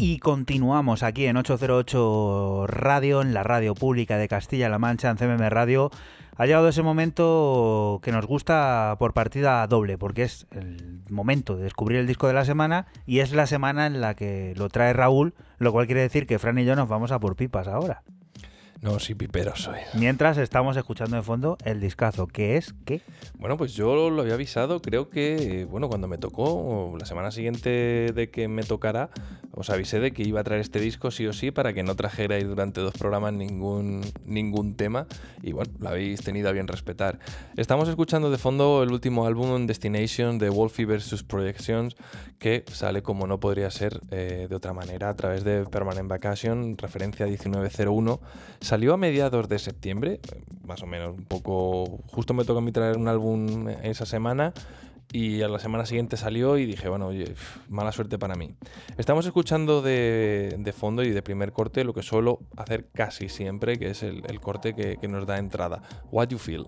Y continuamos aquí en 808 Radio, en la radio pública de Castilla-La Mancha, en CMM Radio. Ha llegado ese momento que nos gusta por partida doble, porque es el momento de descubrir el disco de la semana y es la semana en la que lo trae Raúl, lo cual quiere decir que Fran y yo nos vamos a por pipas ahora. No, sí, pipero soy. Mientras estamos escuchando de fondo el discazo, que es ¿qué? Bueno, pues yo lo había avisado, creo que, bueno, cuando me tocó, la semana siguiente de que me tocara, os avisé de que iba a traer este disco sí o sí para que no trajerais durante dos programas ningún, ningún tema y bueno, lo habéis tenido a bien respetar. Estamos escuchando de fondo el último álbum Destination de Wolfie vs. Projections que sale como no podría ser eh, de otra manera a través de Permanent Vacation, referencia 1901 Salió a mediados de septiembre, más o menos, un poco. Justo me tocó a mí traer un álbum esa semana y a la semana siguiente salió y dije, bueno, mala suerte para mí. Estamos escuchando de, fondo y de primer corte lo que suelo hacer casi siempre, que es el, corte que, que nos da entrada. What You Feel.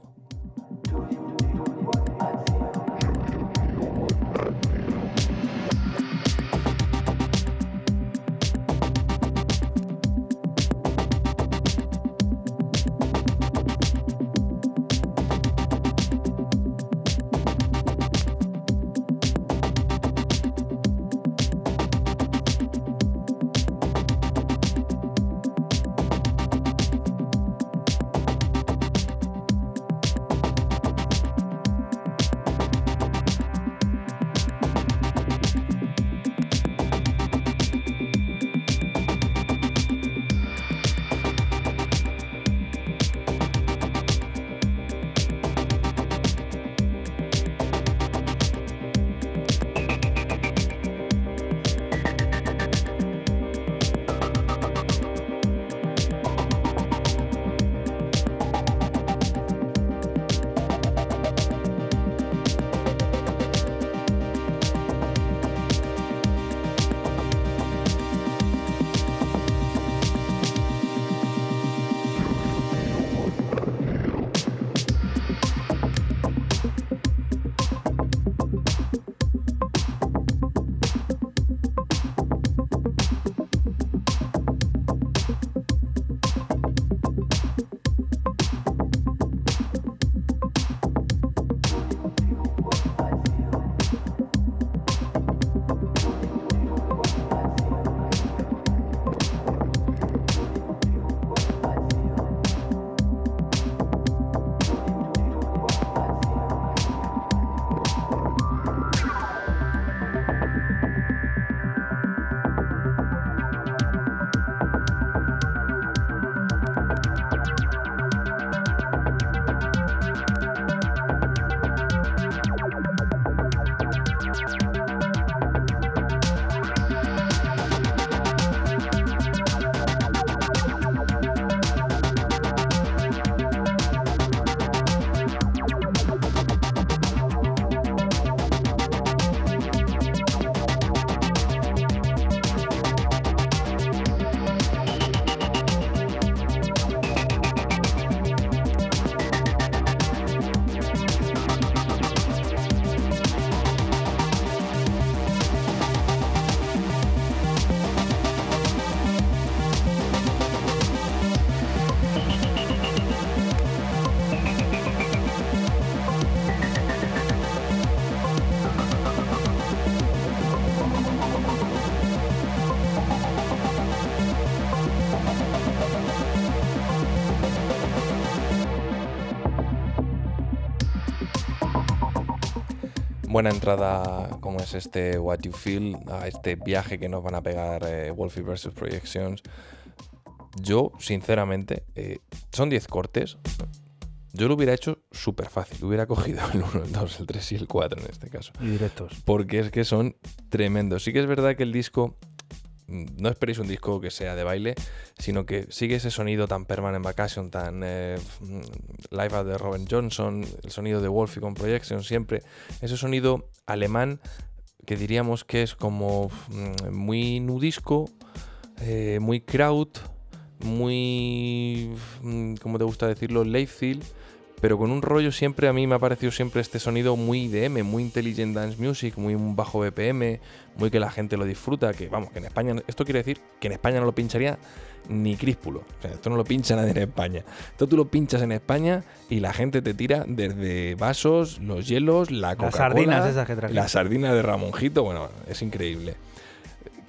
Buena entrada como es este What You Feel, a este viaje que nos van a pegar eh, Wolfie vs. Projections. Yo, sinceramente, eh, son 10 cortes. Yo lo hubiera hecho súper fácil. Hubiera cogido el 1, el 2, el 3 y el 4 en este caso. Y directos. Porque es que son tremendos. Sí que es verdad que el disco no esperéis un disco que sea de baile, sino que sigue ese sonido tan permanent vacation, tan eh, live de Robin Johnson, el sonido de Wolfie con Projection, siempre ese sonido alemán que diríamos que es como mm, muy nudisco, eh, muy crowd, muy, mm, ¿cómo te gusta decirlo? Leiffield pero con un rollo siempre, a mí me ha parecido siempre este sonido muy IDM, muy Intelligent Dance Music, muy bajo BPM, muy que la gente lo disfruta, que vamos, que en España, esto quiere decir que en España no lo pincharía ni Críspulo, o sea, esto no lo pincha nadie en España, esto tú lo pinchas en España y la gente te tira desde vasos, los hielos, la Coca-Cola, las sardinas esas que La sardina de Ramonjito, bueno, es increíble.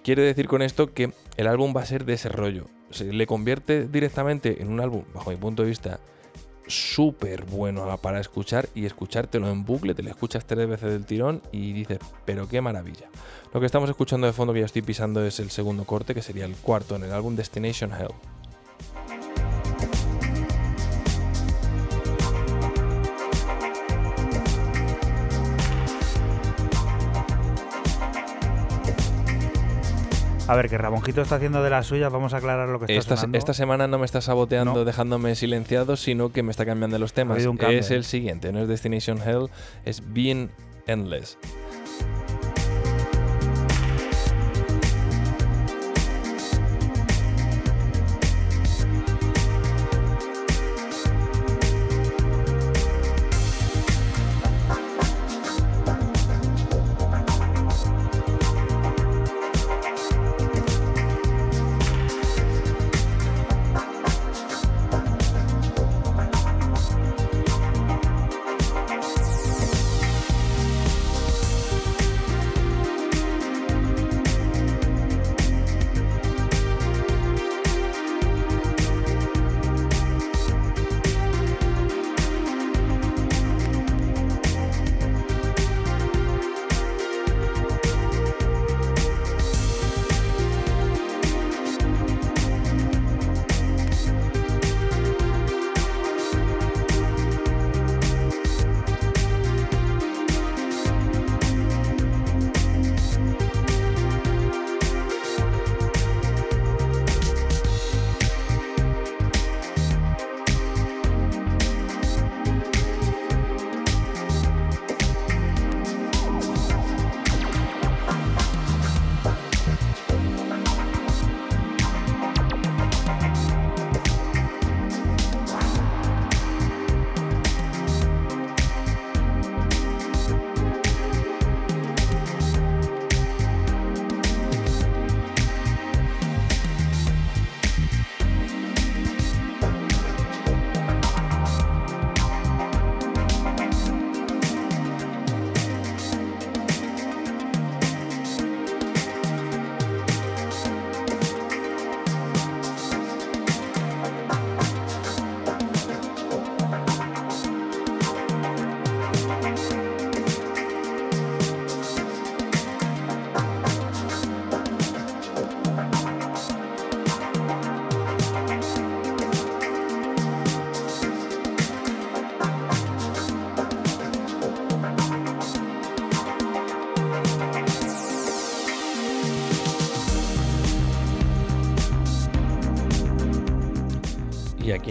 Quiere decir con esto que el álbum va a ser de ese rollo, se le convierte directamente en un álbum, bajo mi punto de vista, súper bueno para escuchar y escuchártelo en bucle, te lo escuchas tres veces del tirón y dices, pero qué maravilla. Lo que estamos escuchando de fondo que ya estoy pisando es el segundo corte, que sería el cuarto en el álbum Destination Hell. A ver, que Ramonjito está haciendo de las suyas, vamos a aclarar lo que está esta, Esta semana no me está saboteando dejándome silenciado, sino que me está cambiando los temas. es el siguiente, no es Destination Hell, es Being Endless.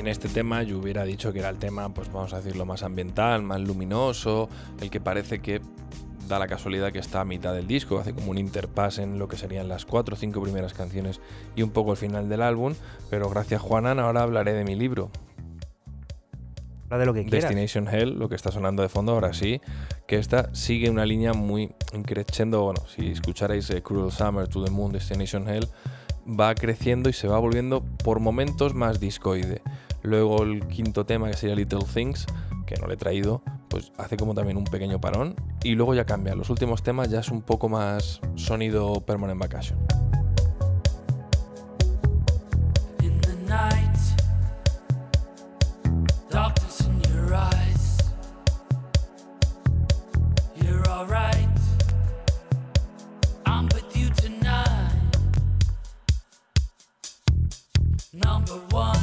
En este tema yo hubiera dicho que era el tema, pues vamos a decirlo, más ambiental, más luminoso, el que parece que da la casualidad que está a mitad del disco, hace como un interpass en lo que serían las cuatro o cinco primeras canciones y un poco el final del álbum, pero gracias Juanan ahora hablaré de mi libro. De lo que Destination Hell, lo que está sonando de fondo ahora sí, que esta sigue una línea muy increciendo, bueno, si escucharais eh, Cruel Summer, To the Moon, Destination Hell, va creciendo y se va volviendo por momentos más discoide. Luego el quinto tema, que sería Little Things, que no le he traído, pues hace como también un pequeño parón. Y luego ya cambia. Los últimos temas ya es un poco más sonido permanent vacation. take you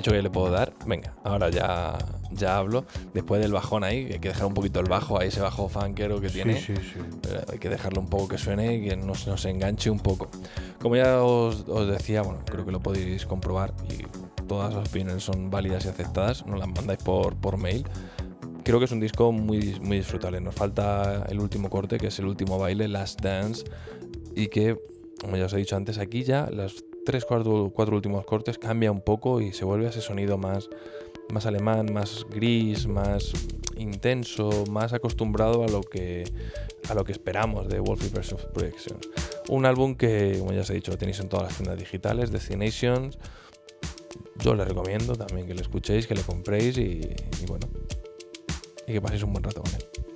dicho que le puedo dar. Venga, ahora ya, ya hablo. Después del bajón ahí, hay que dejar un poquito el bajo, ahí ese bajo funkero que tiene. Sí, sí, Hay que dejarlo un poco que suene y que nos, nos enganche un poco. Como ya os, os, decía, bueno, creo que lo podéis comprobar y todas las opiniones son válidas y aceptadas. Nos las mandáis por, por mail. Creo que es un disco muy, muy disfrutable. Nos falta el último corte, que es el último baile, Last Dance, y que, como ya os he dicho antes, aquí ya las tres, cuatro, cuatro últimos cortes cambia un poco y se vuelve ese sonido más, más alemán, más gris, más intenso, más acostumbrado a lo que, a lo que esperamos de Wolfie vs. Projections. Un álbum que, como ya os he dicho, lo tenéis en todas las tiendas digitales, Destinations. Yo les recomiendo también que lo escuchéis, que lo compréis y bueno, y que paséis un buen rato con él.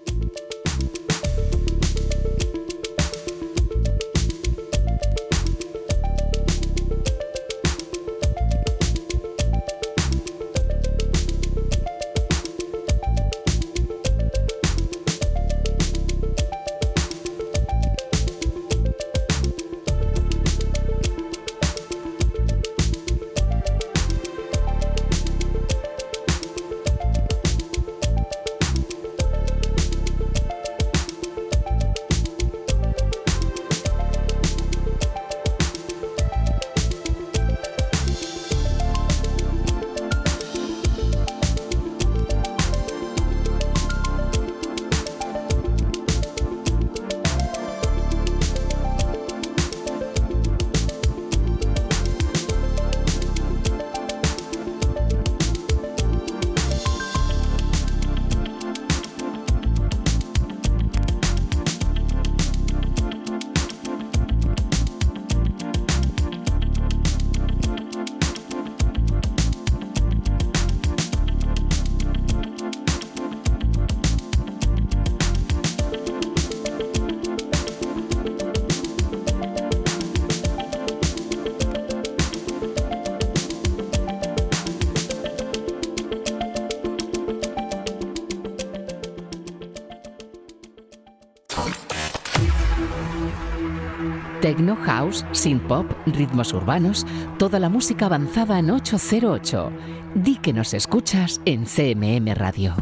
Synth pop, ritmos urbanos, toda la música avanzada en 808. Di que nos escuchas en CMM Radio.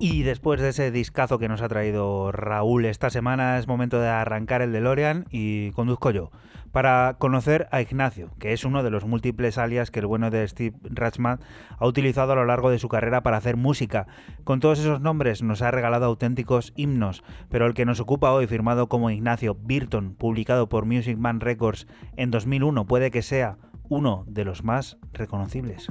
Y después de ese discazo que nos ha traído Raúl esta semana, es momento de arrancar el DeLorean y conduzco yo para conocer a Ignacio, que es uno de los múltiples alias que el bueno de Steve Ratchman ha utilizado a lo largo de su carrera para hacer música. Con todos esos nombres nos ha regalado auténticos himnos, pero el que nos ocupa hoy, firmado como Ignacio Birton, publicado por Music Man Records en 2001, puede que sea uno de los más reconocibles.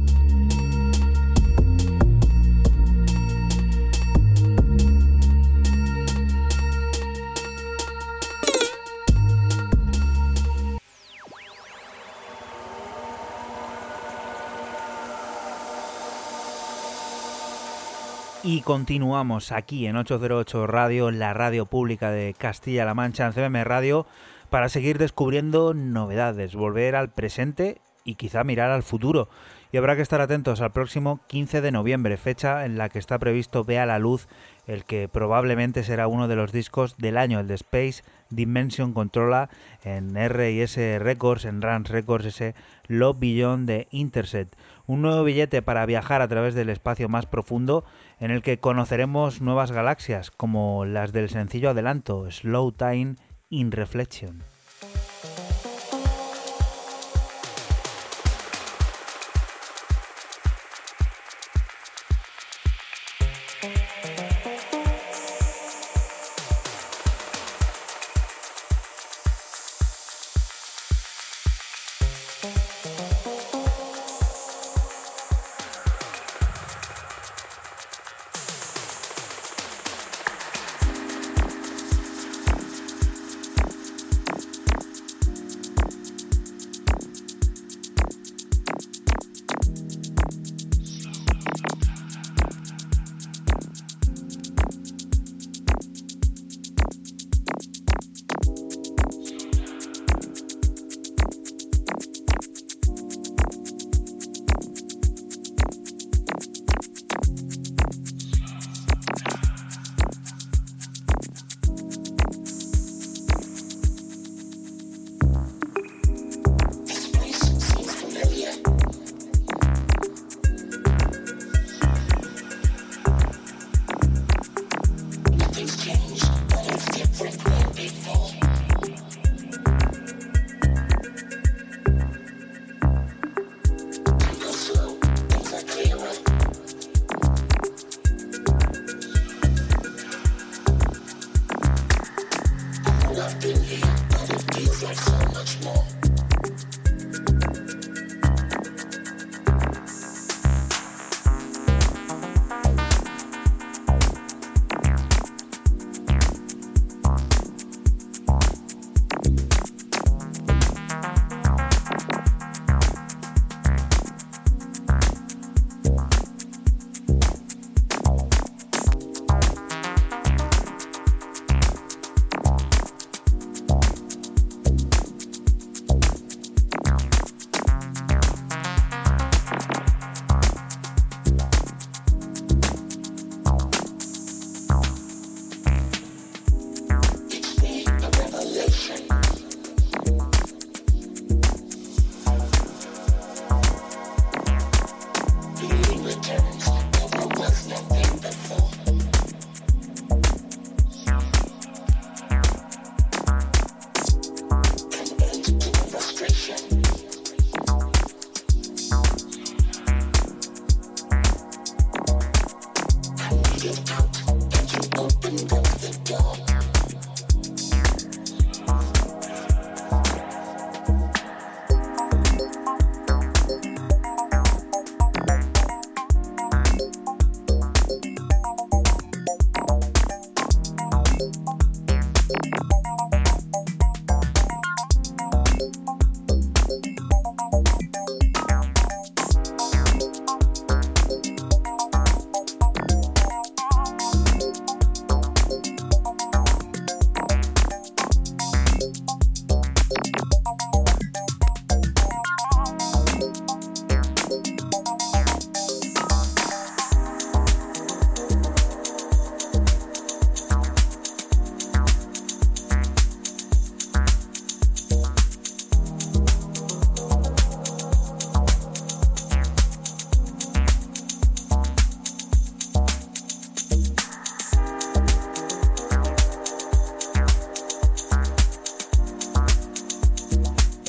Continuamos aquí en 808 Radio, la radio pública de Castilla-La Mancha, en CMM Radio, para seguir descubriendo novedades, volver al presente y quizá mirar al futuro. Y habrá que estar atentos al próximo 15 de noviembre, fecha en la que está previsto Vea la Luz, el que probablemente será uno de los discos del año, el de Space Dimension Controla en R&S Records, en Rans Records, ese Love Beyond de Intercept. Un nuevo billete para viajar a través del espacio más profundo en el que conoceremos nuevas galaxias como las del sencillo adelanto Slow Time in Reflection.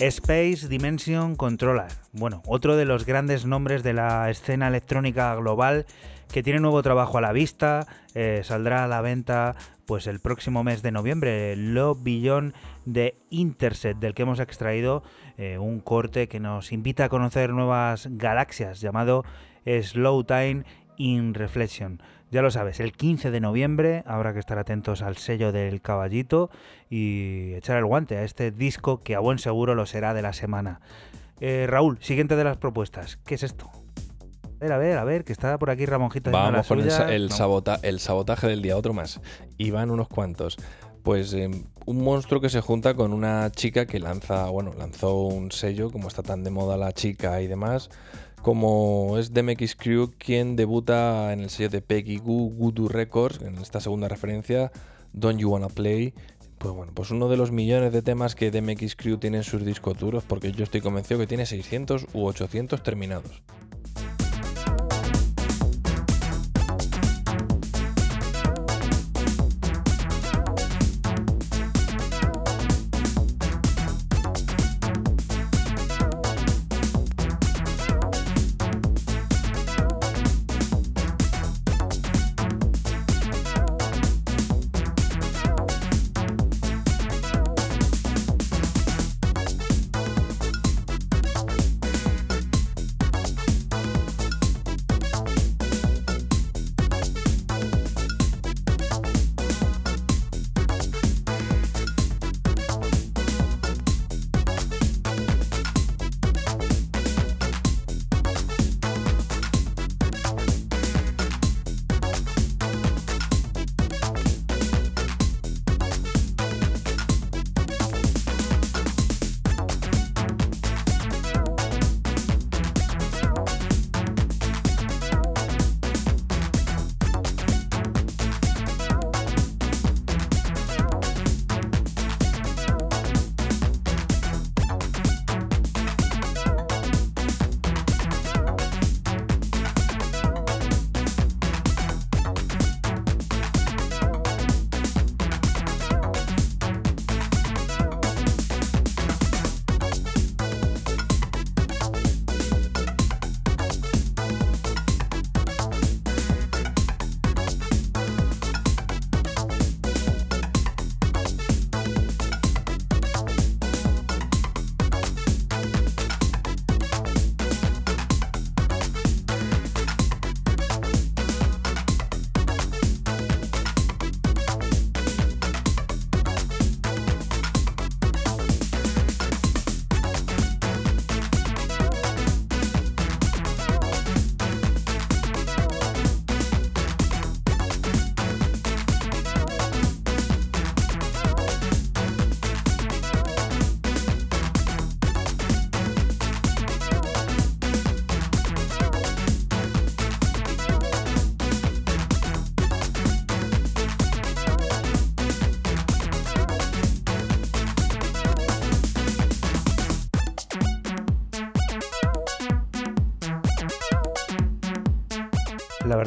Space Dimension Controller. Bueno, otro de los grandes nombres de la escena electrónica global que tiene nuevo trabajo a la vista, eh, saldrá a la venta pues el próximo mes de noviembre, Lo Billón de Interset, del que hemos extraído eh, un corte que nos invita a conocer nuevas galaxias llamado Slow Time in Reflection. Ya lo sabes, el 15 de noviembre habrá que estar atentos al sello del caballito y echar el guante a este disco que a buen seguro lo será de la semana. Eh, Raúl, siguiente de las propuestas, ¿qué es esto? A ver, a ver, a ver, que está por aquí Ramonjito. Vamos con el, el, el, sabotaje del día, otro más. Y van unos cuantos. Pues em, un monstruo que se junta con una chica que lanza, bueno, lanzó un sello, como está tan de moda la chica y demás como es DMX Crew quien debuta en el sello de Peggy Goo Voodoo Records, en esta segunda referencia, Don't You Wanna Play. Pues bueno, pues uno de los millones de temas que DMX Crew tiene en sus discos duros, porque yo estoy convencido que tiene 600 u 800 terminados.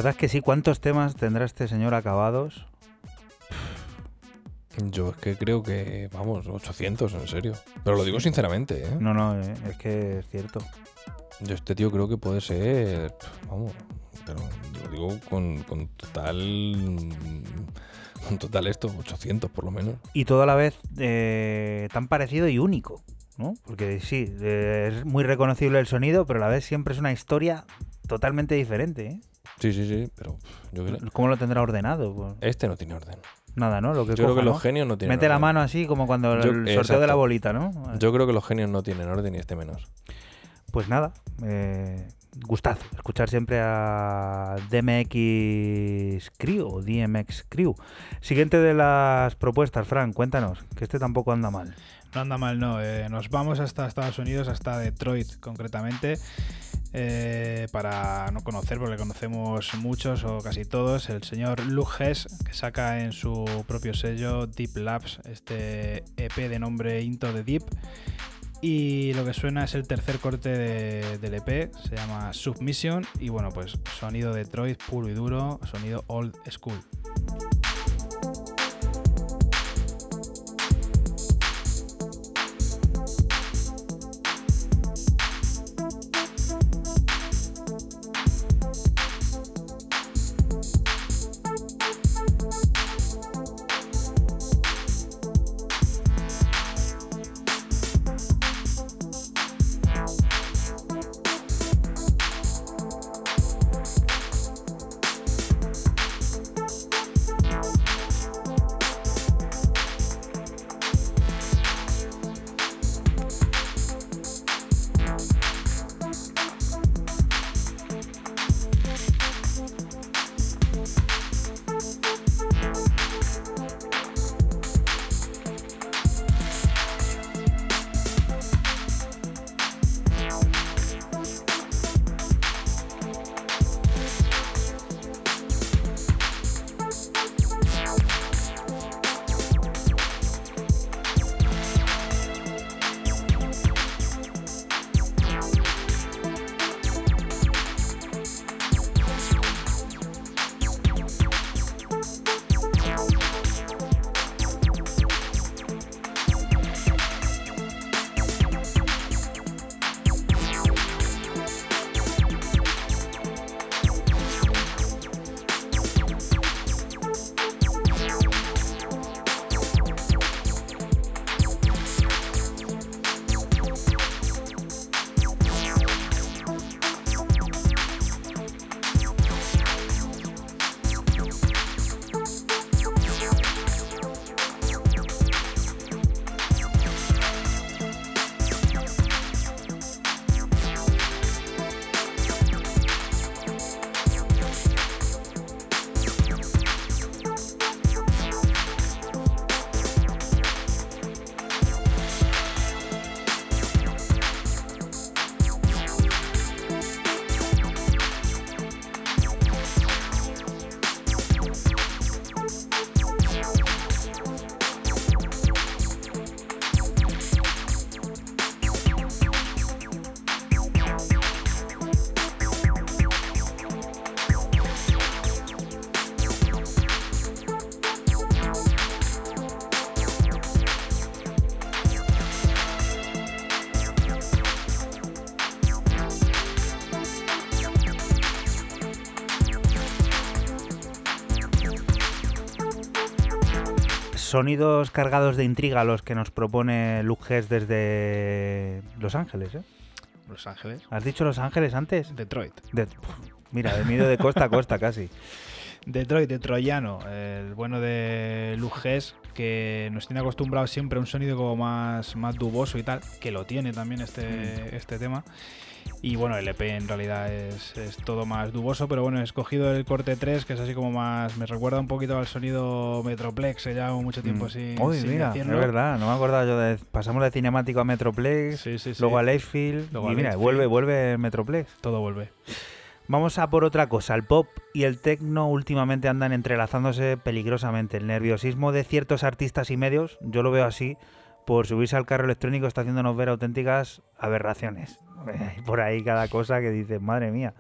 Verdad es que sí, ¿cuántos temas tendrá este señor acabados? Yo es que creo que, vamos, 800, en serio. Pero lo digo sinceramente, ¿eh? No, no, eh, es que es cierto. Yo este tío creo que puede ser, vamos, pero lo digo con, total, con total esto, 800 por lo menos. Y todo a la vez eh, tan parecido y único, ¿no? Porque sí, eh, es muy reconocible el sonido, pero a la vez siempre es una historia totalmente diferente, ¿eh? Sí, sí, sí, pero yo ¿Cómo lo tendrá ordenado? Pues este no tiene orden. Nada, ¿no? Lo que yo creo que los genios no tienen Mete la mano así como cuando el sorteo de la bolita, ¿no? Yo creo que los genios no tienen orden y este menos. Pues nada, eh, gustazo escuchar siempre a DMX Crew o DMX Crew. Siguiente de las propuestas, Frank, cuéntanos, que este tampoco anda mal. No anda mal, no. Eh, nos vamos hasta Estados Unidos, hasta Detroit concretamente. Eh, para no conocer, porque conocemos muchos o casi todos, el señor Luke que saca en su propio sello Deep Labs este EP de nombre Into the Deep. Y lo que suena es el tercer corte del EP, se llama Submission. Y bueno, pues sonido Detroit puro y duro, sonido old school. Sonidos cargados de intriga los que nos propone Luke Hess desde Los Ángeles, ¿eh? Los Ángeles. ¿Has dicho Los Ángeles antes? Detroit. De- mira, he ido de costa a costa casi. Detroit, de Troyano, el bueno de Luges, que nos tiene acostumbrados siempre a un sonido como más, más duboso y tal, que lo tiene también este, este tema. Y bueno, el EP en realidad es, es todo más duboso, pero bueno, he escogido el corte 3, que es así como más. Me recuerda un poquito al sonido Metroplex, que lleva mucho tiempo sin. Mm. Uy, sin mira, decirlo. es verdad, no me acordaba yo de... Pasamos de cinemático a Metroplex, Sí, sí, sí. luego a Leitfield, Luego y a mira, vuelve, vuelve Metroplex. Todo vuelve. Vamos a por otra cosa. El pop y el techno últimamente andan entrelazándose peligrosamente. El nerviosismo de ciertos artistas y medios, yo lo veo así, por subirse al carro electrónico está haciéndonos ver auténticas aberraciones. Hay por ahí cada cosa que dices, madre mía.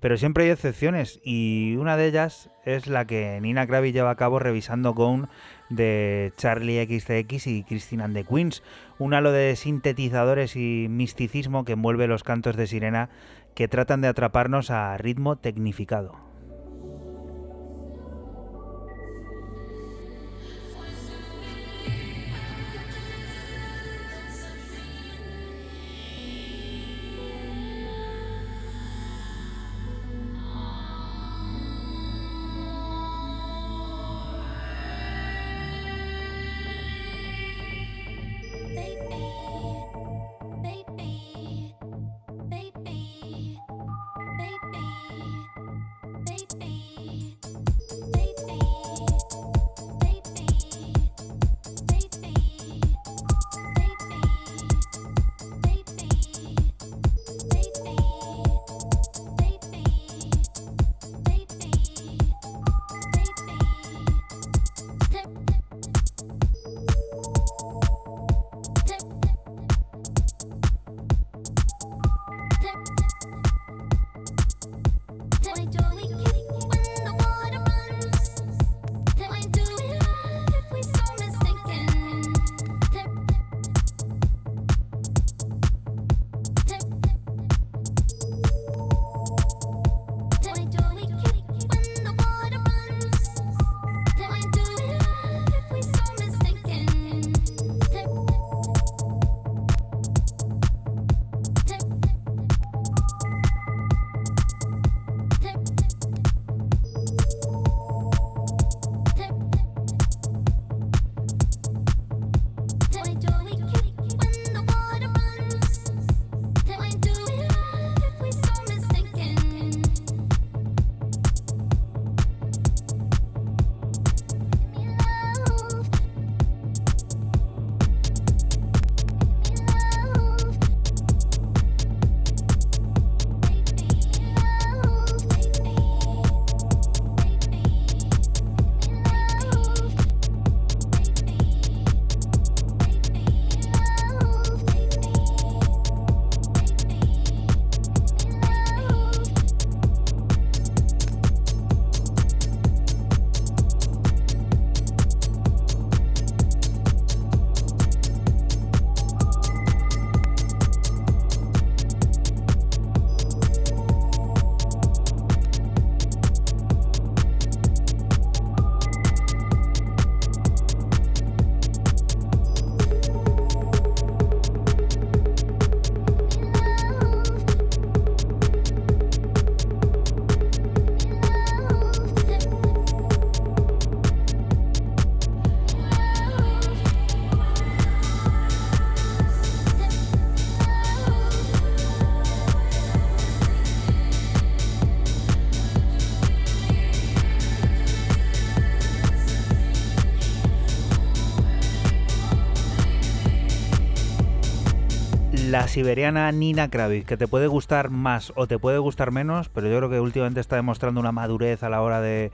Pero siempre hay excepciones y una de ellas es la que Nina Kravitz lleva a cabo revisando Gone de Charlie XCX y Christine and the Queens, un halo de sintetizadores y misticismo que envuelve los cantos de sirena que tratan de atraparnos a ritmo tecnificado. La siberiana Nina Kravitz, que te puede gustar más o te puede gustar menos, pero yo creo que últimamente está demostrando una madurez a la hora de,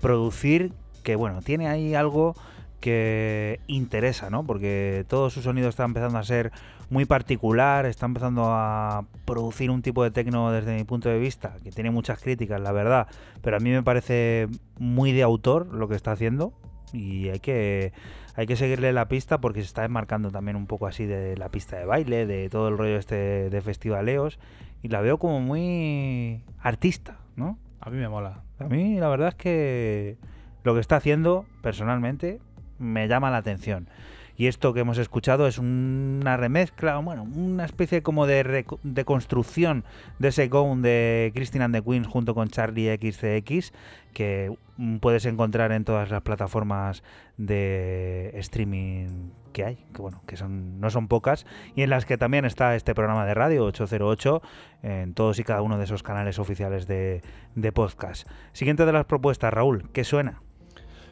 producir, que bueno, tiene ahí algo que interesa, ¿no? Porque todo su sonido está empezando a ser muy particular, está empezando a producir un tipo de tecno desde mi punto de vista, que tiene muchas críticas, la verdad, pero a mí me parece muy de autor lo que está haciendo y hay que hay que seguirle la pista porque se está desmarcando también un poco así de la pista de baile, de todo el rollo este de festivaleos y la veo como muy artista, ¿no? A mí me mola. A mí la verdad es que lo que está haciendo personalmente me llama la atención. Y esto que hemos escuchado es una remezcla, bueno, una especie como de, de construcción de ese Gone de Christine and the Queens junto con Charlie XCX, que puedes encontrar en todas las plataformas de streaming que hay, que bueno, que son no son pocas, y en las que también está este programa de radio 808 en todos y cada uno de esos canales oficiales de, de podcast. Siguiente de las propuestas, Raúl, ¿qué suena?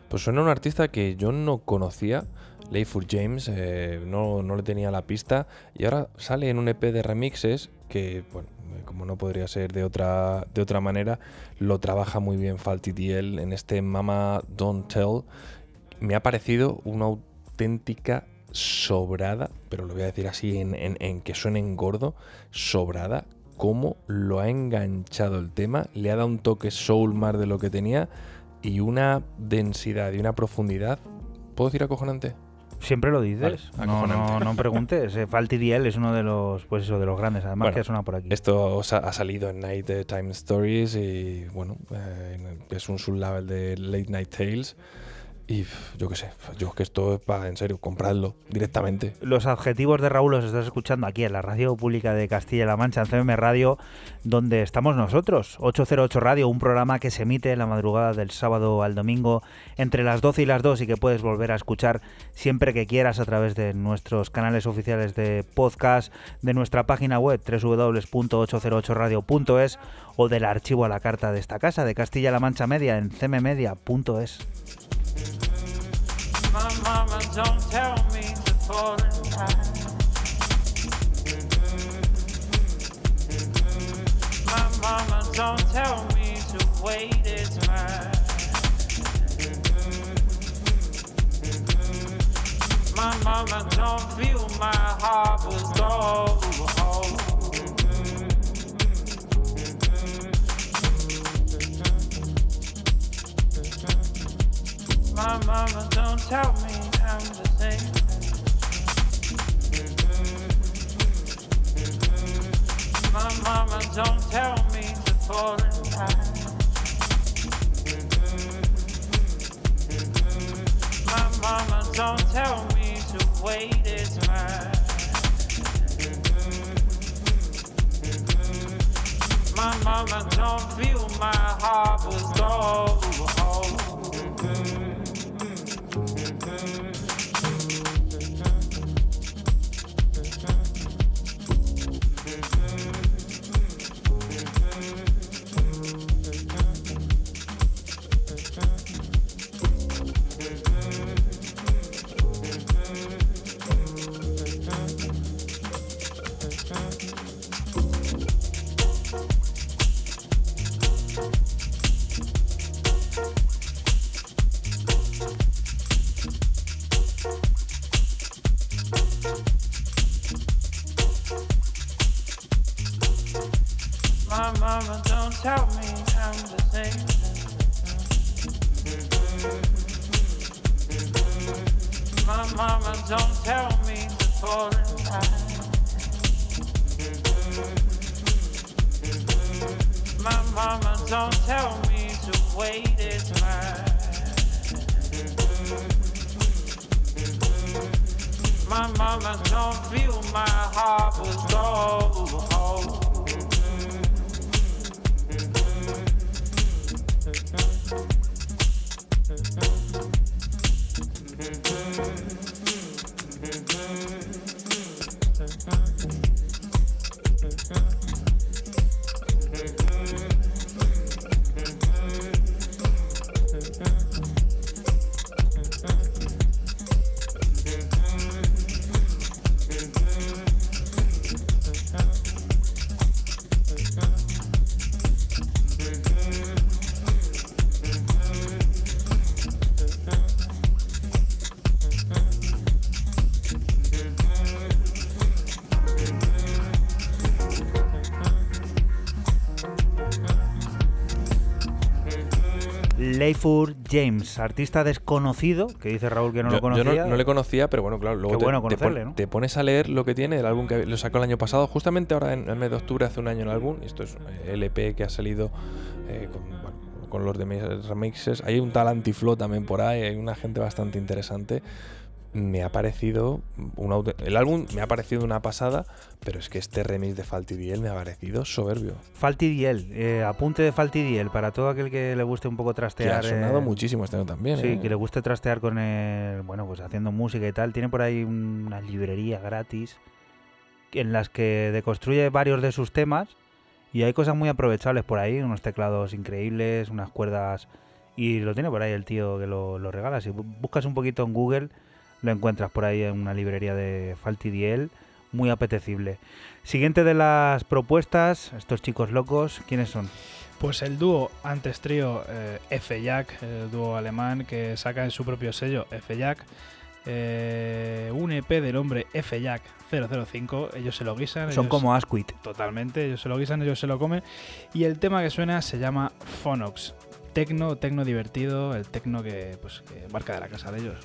Pues suena un artista que yo no conocía, Layford James, eh, no, no, le tenía la pista, y ahora sale en un EP de remixes que, bueno, eh, como no podría ser de otra, de otra manera, lo trabaja muy bien Falty en este Mama Don't Tell. Me ha parecido una auténtica sobrada, pero lo voy a decir así en, que suene gordo, sobrada, cómo lo ha enganchado el tema, le ha dado un toque soul más de lo que tenía y una densidad y una profundidad. ¿Puedo decir acojonante? Siempre lo dices. no, no, no, preguntes. Eh, Falty es uno de los, pues eso, de los grandes. Además que suena por aquí. Esto ha salido en Night Time Stories y bueno, eh, es un sublabel de Late Night Tales. Y yo qué sé, yo que esto es para, en serio, compradlo directamente. Los adjetivos de Raúl los estás escuchando aquí en la radio pública de Castilla-La Mancha, en CM Radio, donde estamos nosotros. 808 Radio, un programa que se emite en la madrugada del sábado al domingo entre las 12 y las 2 y que puedes volver a escuchar siempre que quieras a través de nuestros canales oficiales de podcast, de nuestra página web www.808radio.es o del archivo a la carta de esta casa de Castilla-La Mancha Media en cmmedia.es. My mama don't tell me to fall in. My mama don't tell me to wait. My mama don't feel my heart was. My mama don't tell me I'm the same. My mama don't tell me to fall in. My mama don't tell me to wait. My mama don't feel my heart was gold. James, artista desconocido, que dice Raúl que no lo conocía. Yo no, le conocía, pero bueno, claro, luego te, bueno te, pones a leer lo que tiene, el álbum que lo sacó el año pasado, justamente ahora en el mes de octubre, hace un año el álbum, esto es el EP que ha salido eh, con los de remixes. Hay un tal Antiflow también por ahí, hay una gente bastante interesante me ha parecido un el álbum me ha parecido una pasada, pero es que este remix de Faltidiel me ha parecido soberbio. Faltidiel, eh, apunte de Faltidiel para todo aquel que le guste un poco trastear. ha sonado eh, muchísimo este año también. Sí, eh. que le guste trastear con el, bueno, pues haciendo música y tal. Tiene por ahí una librería gratis en las que deconstruye varios de sus temas y hay cosas muy aprovechables por ahí, unos teclados increíbles, unas cuerdas y lo tiene por ahí el tío que lo, lo regala. Si buscas un poquito en Google lo encuentras por ahí en una librería de Faltidiel, muy apetecible. Siguiente de las propuestas, estos chicos locos, ¿quiénes son? Pues el dúo antes trío eh, F-Jack, el dúo alemán que saca en su propio sello F-Jack. Eh, un EP del hombre F-Jack 005, ellos se lo guisan. Son como Asquith. Totalmente, ellos se lo guisan, ellos se lo comen. Y el tema que suena se llama Phonox. Tecno, tecno divertido, el tecno que, pues, que marca de la casa de ellos.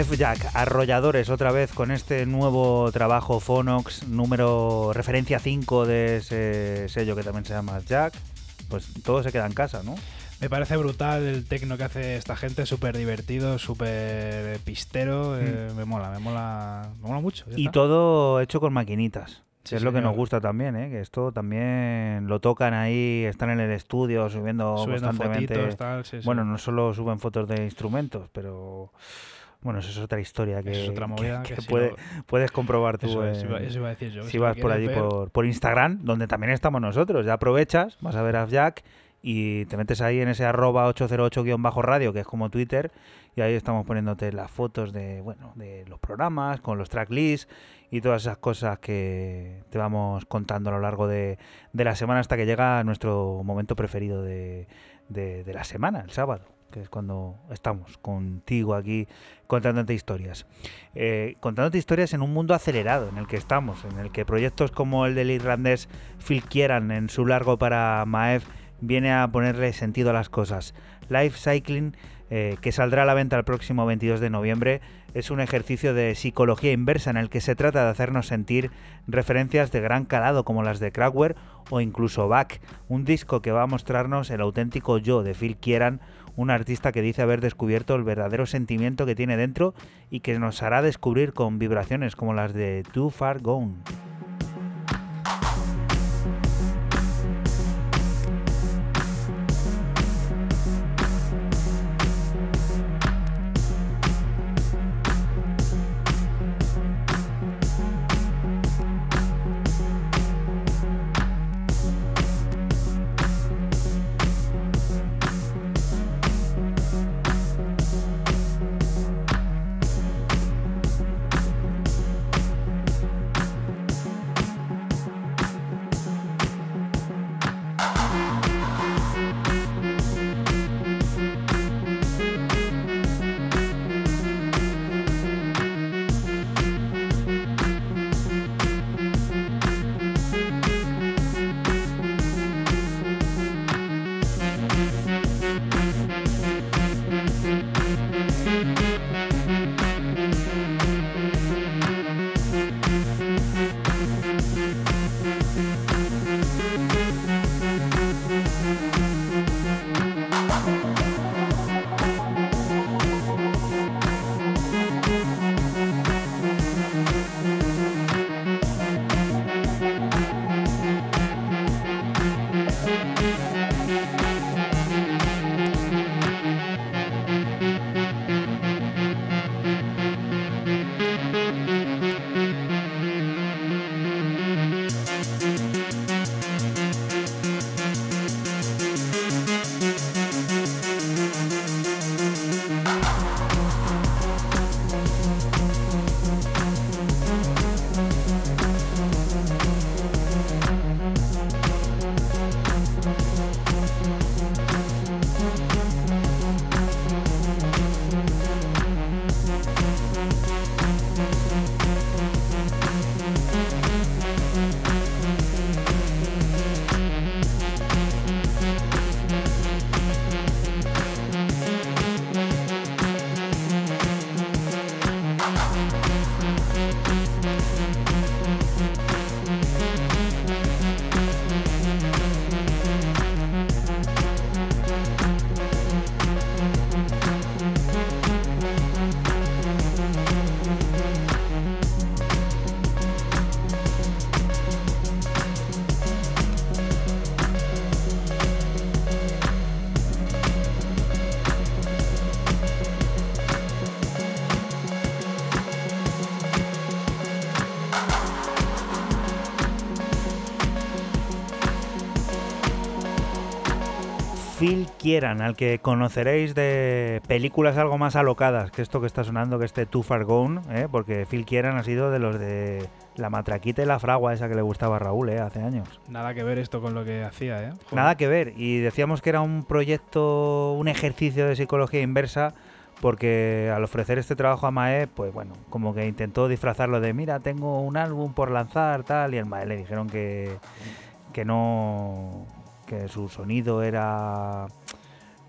F-Jack, arrolladores otra vez con este nuevo trabajo Phonox, número referencia 5 de ese sello que también se llama Jack. Pues todo se queda en casa, ¿no? Me parece brutal el tecno que hace esta gente, súper divertido, súper pistero. eh, me mola, me mola, me mola mucho. Y está. todo hecho con maquinitas. Sí, es lo que nos gusta también, ¿eh? que esto también lo tocan ahí, están en el estudio subiendo, Subiendo constantemente. fotitos, tal, sí, sí. Bueno, no solo suben fotos de instrumentos, pero bueno, eso es otra historia que, es otra que- movida que que si puede- puedes comprobar tú Eso, en- iba, eso iba a decir yo. si vas por allí ver, por, por Instagram, donde también estamos nosotros. Ya aprovechas, vas a ver a Jack y te metes ahí en ese arroba 808-radio, que es como Twitter, y ahí estamos poniéndote las fotos de, bueno, de los programas, con los tracklists y todas esas cosas que te vamos contando a lo largo de, de la semana hasta que llega nuestro momento preferido de, de- de la semana, el sábado, es cuando estamos contigo aquí contándote historias. Eh, contándote historias en un mundo acelerado en el que estamos, en el que proyectos como el del irlandés Phil Kieran en su largo para Maef viene a ponerle sentido a las cosas. Life Cycling, eh, que saldrá a la venta el próximo 22 de noviembre, es un ejercicio de psicología inversa en el que se trata de hacernos sentir referencias de gran calado como las de Kraftwerk o incluso Bach, un disco que va a mostrarnos el auténtico yo de Phil Kieran, un artista que dice haber descubierto el verdadero sentimiento que tiene dentro y que nos hará descubrir con vibraciones como las de Too Far Gone. Phil Kieran, al que conoceréis de películas algo más alocadas que esto que está sonando, que este Too Far Gone, ¿eh? porque Phil Kieran ha sido de los de la matraquita y la fragua esa que le gustaba a Raúl ¿eh? hace años. Nada que ver esto con lo que hacía, ¿eh? Joder. Nada que ver, y decíamos que era un proyecto, un ejercicio de psicología inversa, porque al ofrecer este trabajo a Mae, pues bueno, como que intentó disfrazarlo de, mira, tengo un álbum por lanzar, tal, y el Mae le dijeron que, que no, que su sonido era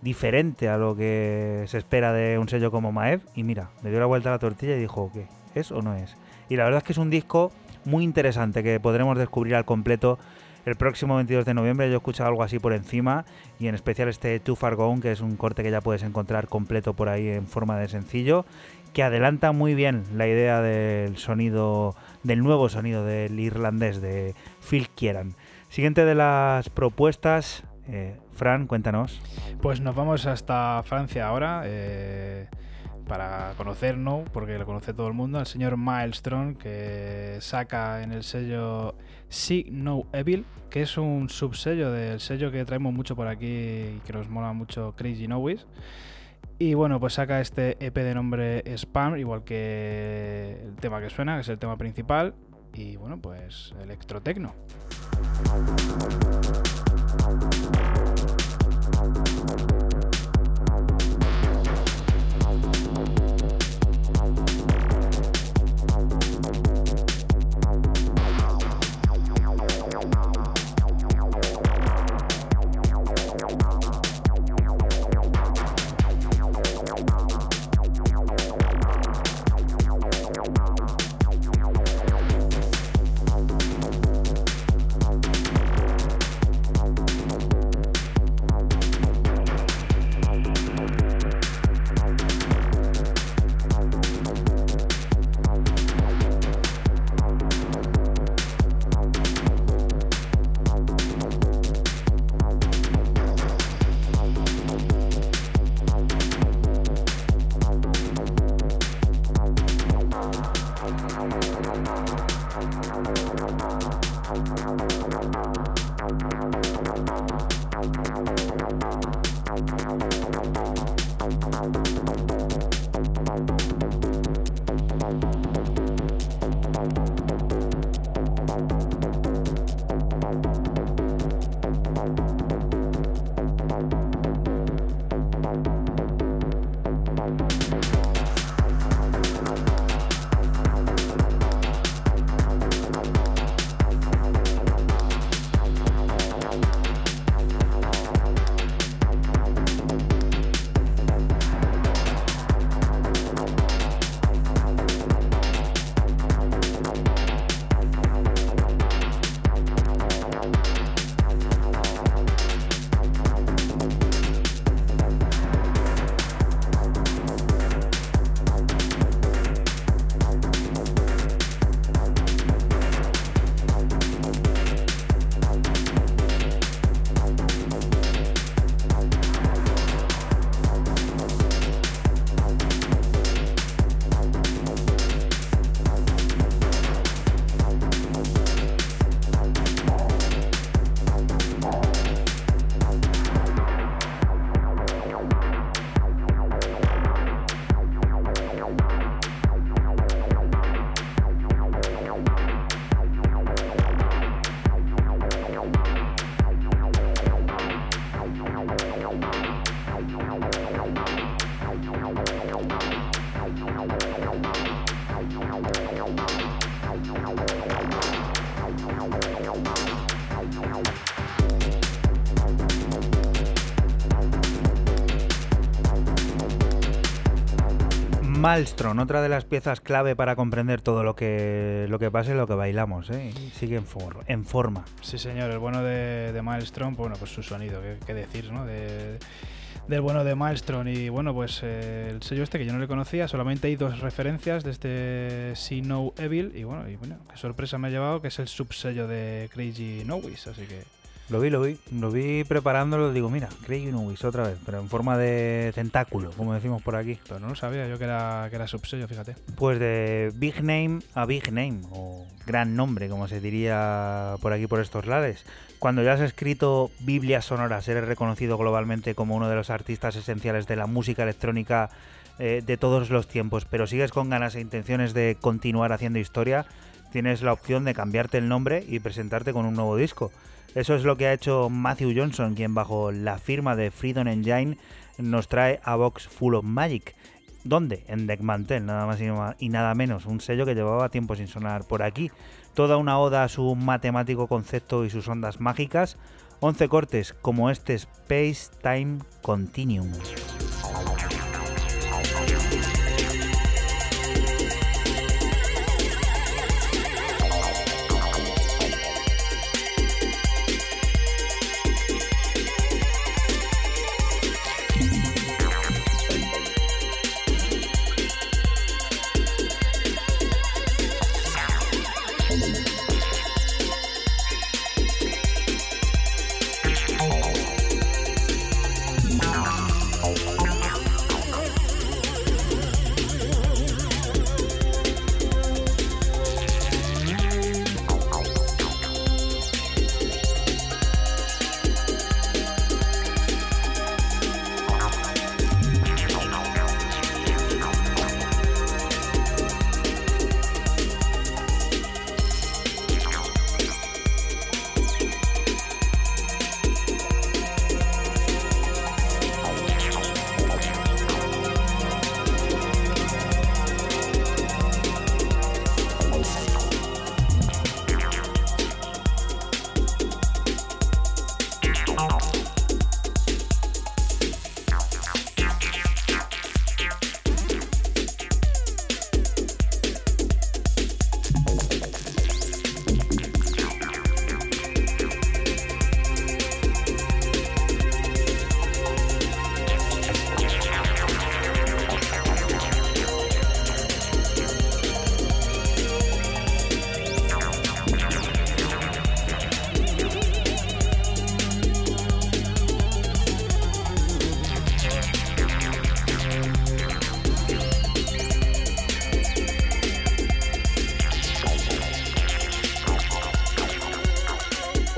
diferente a lo que se espera de un sello como Maev. Y mira, le dio la vuelta a la tortilla y dijo, ¿qué? ¿Es o no es? Y la verdad es que es un disco muy interesante que podremos descubrir al completo el próximo 22 de noviembre. Yo he escuchado algo así por encima y en especial este Too Far Gone, que es un corte que ya puedes encontrar completo por ahí en forma de sencillo, que adelanta muy bien la idea del sonido, del nuevo sonido del irlandés de Phil Kieran. Siguiente de las propuestas, eh, Fran, cuéntanos. Pues nos vamos hasta Francia ahora. Eh, para conocernos, porque lo conoce todo el mundo, al señor Milestone, que saca en el sello See No Evil, que es un subsello del sello que traemos mucho por aquí y que nos mola mucho Crazy Nowies. Y bueno, pues saca este EP de nombre Spam, igual que el tema que suena, que es el tema principal. Y bueno, pues electrotecno. Malstrom, otra de las piezas clave para comprender todo lo que, lo que pasa y lo que bailamos, ¿eh? sigue en, en, forma. Sí, señor, el bueno de, de Maelstrom, bueno, pues su sonido, qué, decir, ¿no? De, del bueno de Maelstrom y bueno, pues eh, el sello este que yo no le conocía, solamente hay dos referencias de este See No Evil y bueno, y bueno, qué sorpresa me ha llevado que es el subsello de Crazy Nowies, así que lo vi, lo vi. Lo vi preparándolo. Digo, mira, Craig Nubis otra vez, pero en forma de tentáculo, como decimos por aquí. Pero no lo sabía yo que era, que era subsello, fíjate. Pues de Big Name a Big Name, o gran nombre, como se diría por aquí por estos lares. Cuando ya has escrito Biblias sonoras, eres reconocido globalmente como uno de los artistas esenciales de la música electrónica eh, de todos los tiempos, pero sigues con ganas e intenciones de continuar haciendo historia, tienes la opción de cambiarte el nombre y presentarte con un nuevo disco. Eso es lo que ha hecho Matthew Johnson, quien bajo la firma de Freedom Engine nos trae a Box Full of Magic. ¿Dónde? En Deckmantel, nada más y nada menos, un sello que llevaba tiempo sin sonar por aquí. Toda una oda a su matemático concepto y sus ondas mágicas. 11 cortes como este Space Time Continuum.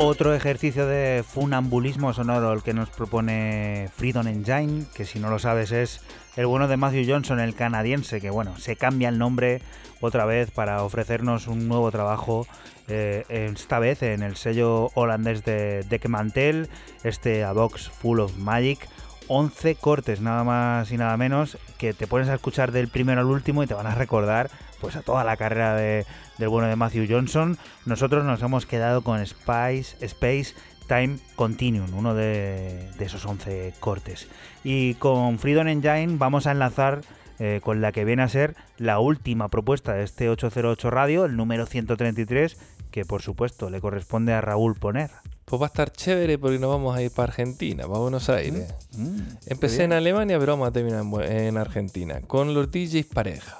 Otro ejercicio de funambulismo sonoro el que nos propone Freedom Engine, que si no lo sabes es el bueno de Matthew Johnson, el canadiense, que bueno, se cambia el nombre otra vez para ofrecernos un nuevo trabajo, eh, esta vez en el sello holandés de Deckmantel, este A Box Full of Magic, 11 cortes, nada más y nada menos, que te pones a escuchar del primero al último y te van a recordar pues a toda la carrera de, del bueno de Matthew Johnson. Nosotros nos hemos quedado con Spice, Space Time Continuum, uno de, esos 11 cortes. Y con Freedom Engine vamos a enlazar eh, con la que viene a ser la última propuesta de este 808 Radio, el número 133, que por supuesto le corresponde a Raúl Poner. Pues va a estar chévere porque nos vamos a ir para Argentina, para Buenos Aires. Mm, mm, Empecé en Alemania, pero vamos a terminar en, Argentina, con los DJs pareja.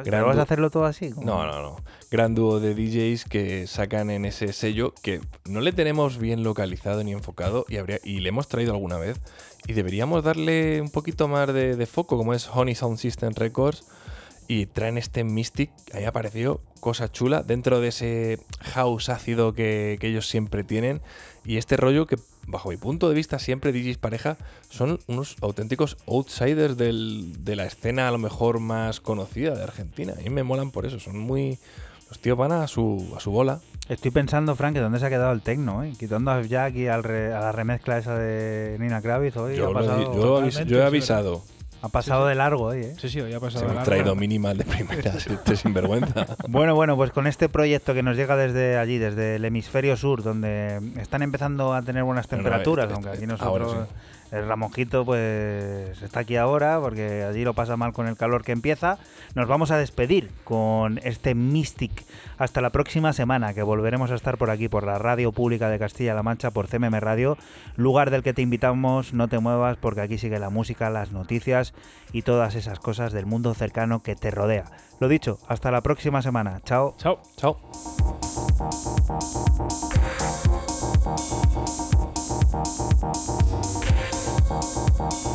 Ah, ¿Vas a hacerlo todo así? No, no, no. Gran dúo de DJs que sacan en ese sello que no le tenemos bien localizado ni enfocado y, habría, y le hemos traído alguna vez. Y deberíamos darle un poquito más de, de foco, como es Honey Sound System Records y traen este Mystic, ahí apareció cosa chula dentro de ese house ácido que, ellos siempre tienen y este rollo que bajo mi punto de vista siempre DJs pareja son unos auténticos outsiders de la escena a lo mejor más conocida de Argentina. A mí me molan por eso, son muy... Los tíos van a su, a su bola. Estoy pensando, Frank, que dónde se ha quedado el tecno, eh? quitando a Jack y a la remezcla esa de Nina Kravitz hoy. Yo, yo he avisado. Ha pasado de largo hoy, ¿eh? Sí, sí, hoy ha pasado de largo. traído minimal de primera, este sinvergüenza. Bueno, bueno, pues con este proyecto que nos llega desde allí, desde el hemisferio sur, donde están empezando a tener buenas temperaturas, este, aunque aquí nosotros... El Ramonjito pues está aquí ahora porque allí lo pasa mal con el calor que empieza. Nos vamos a despedir con este Mystic hasta la próxima semana que volveremos a estar por aquí por la Radio Pública de Castilla-La Mancha por CMM Radio, lugar del que te invitamos, no te muevas porque aquí sigue la música, las noticias y todas esas cosas del mundo cercano que te rodea. Lo dicho, hasta la próxima semana. Chao. Chao. Chao. Bye.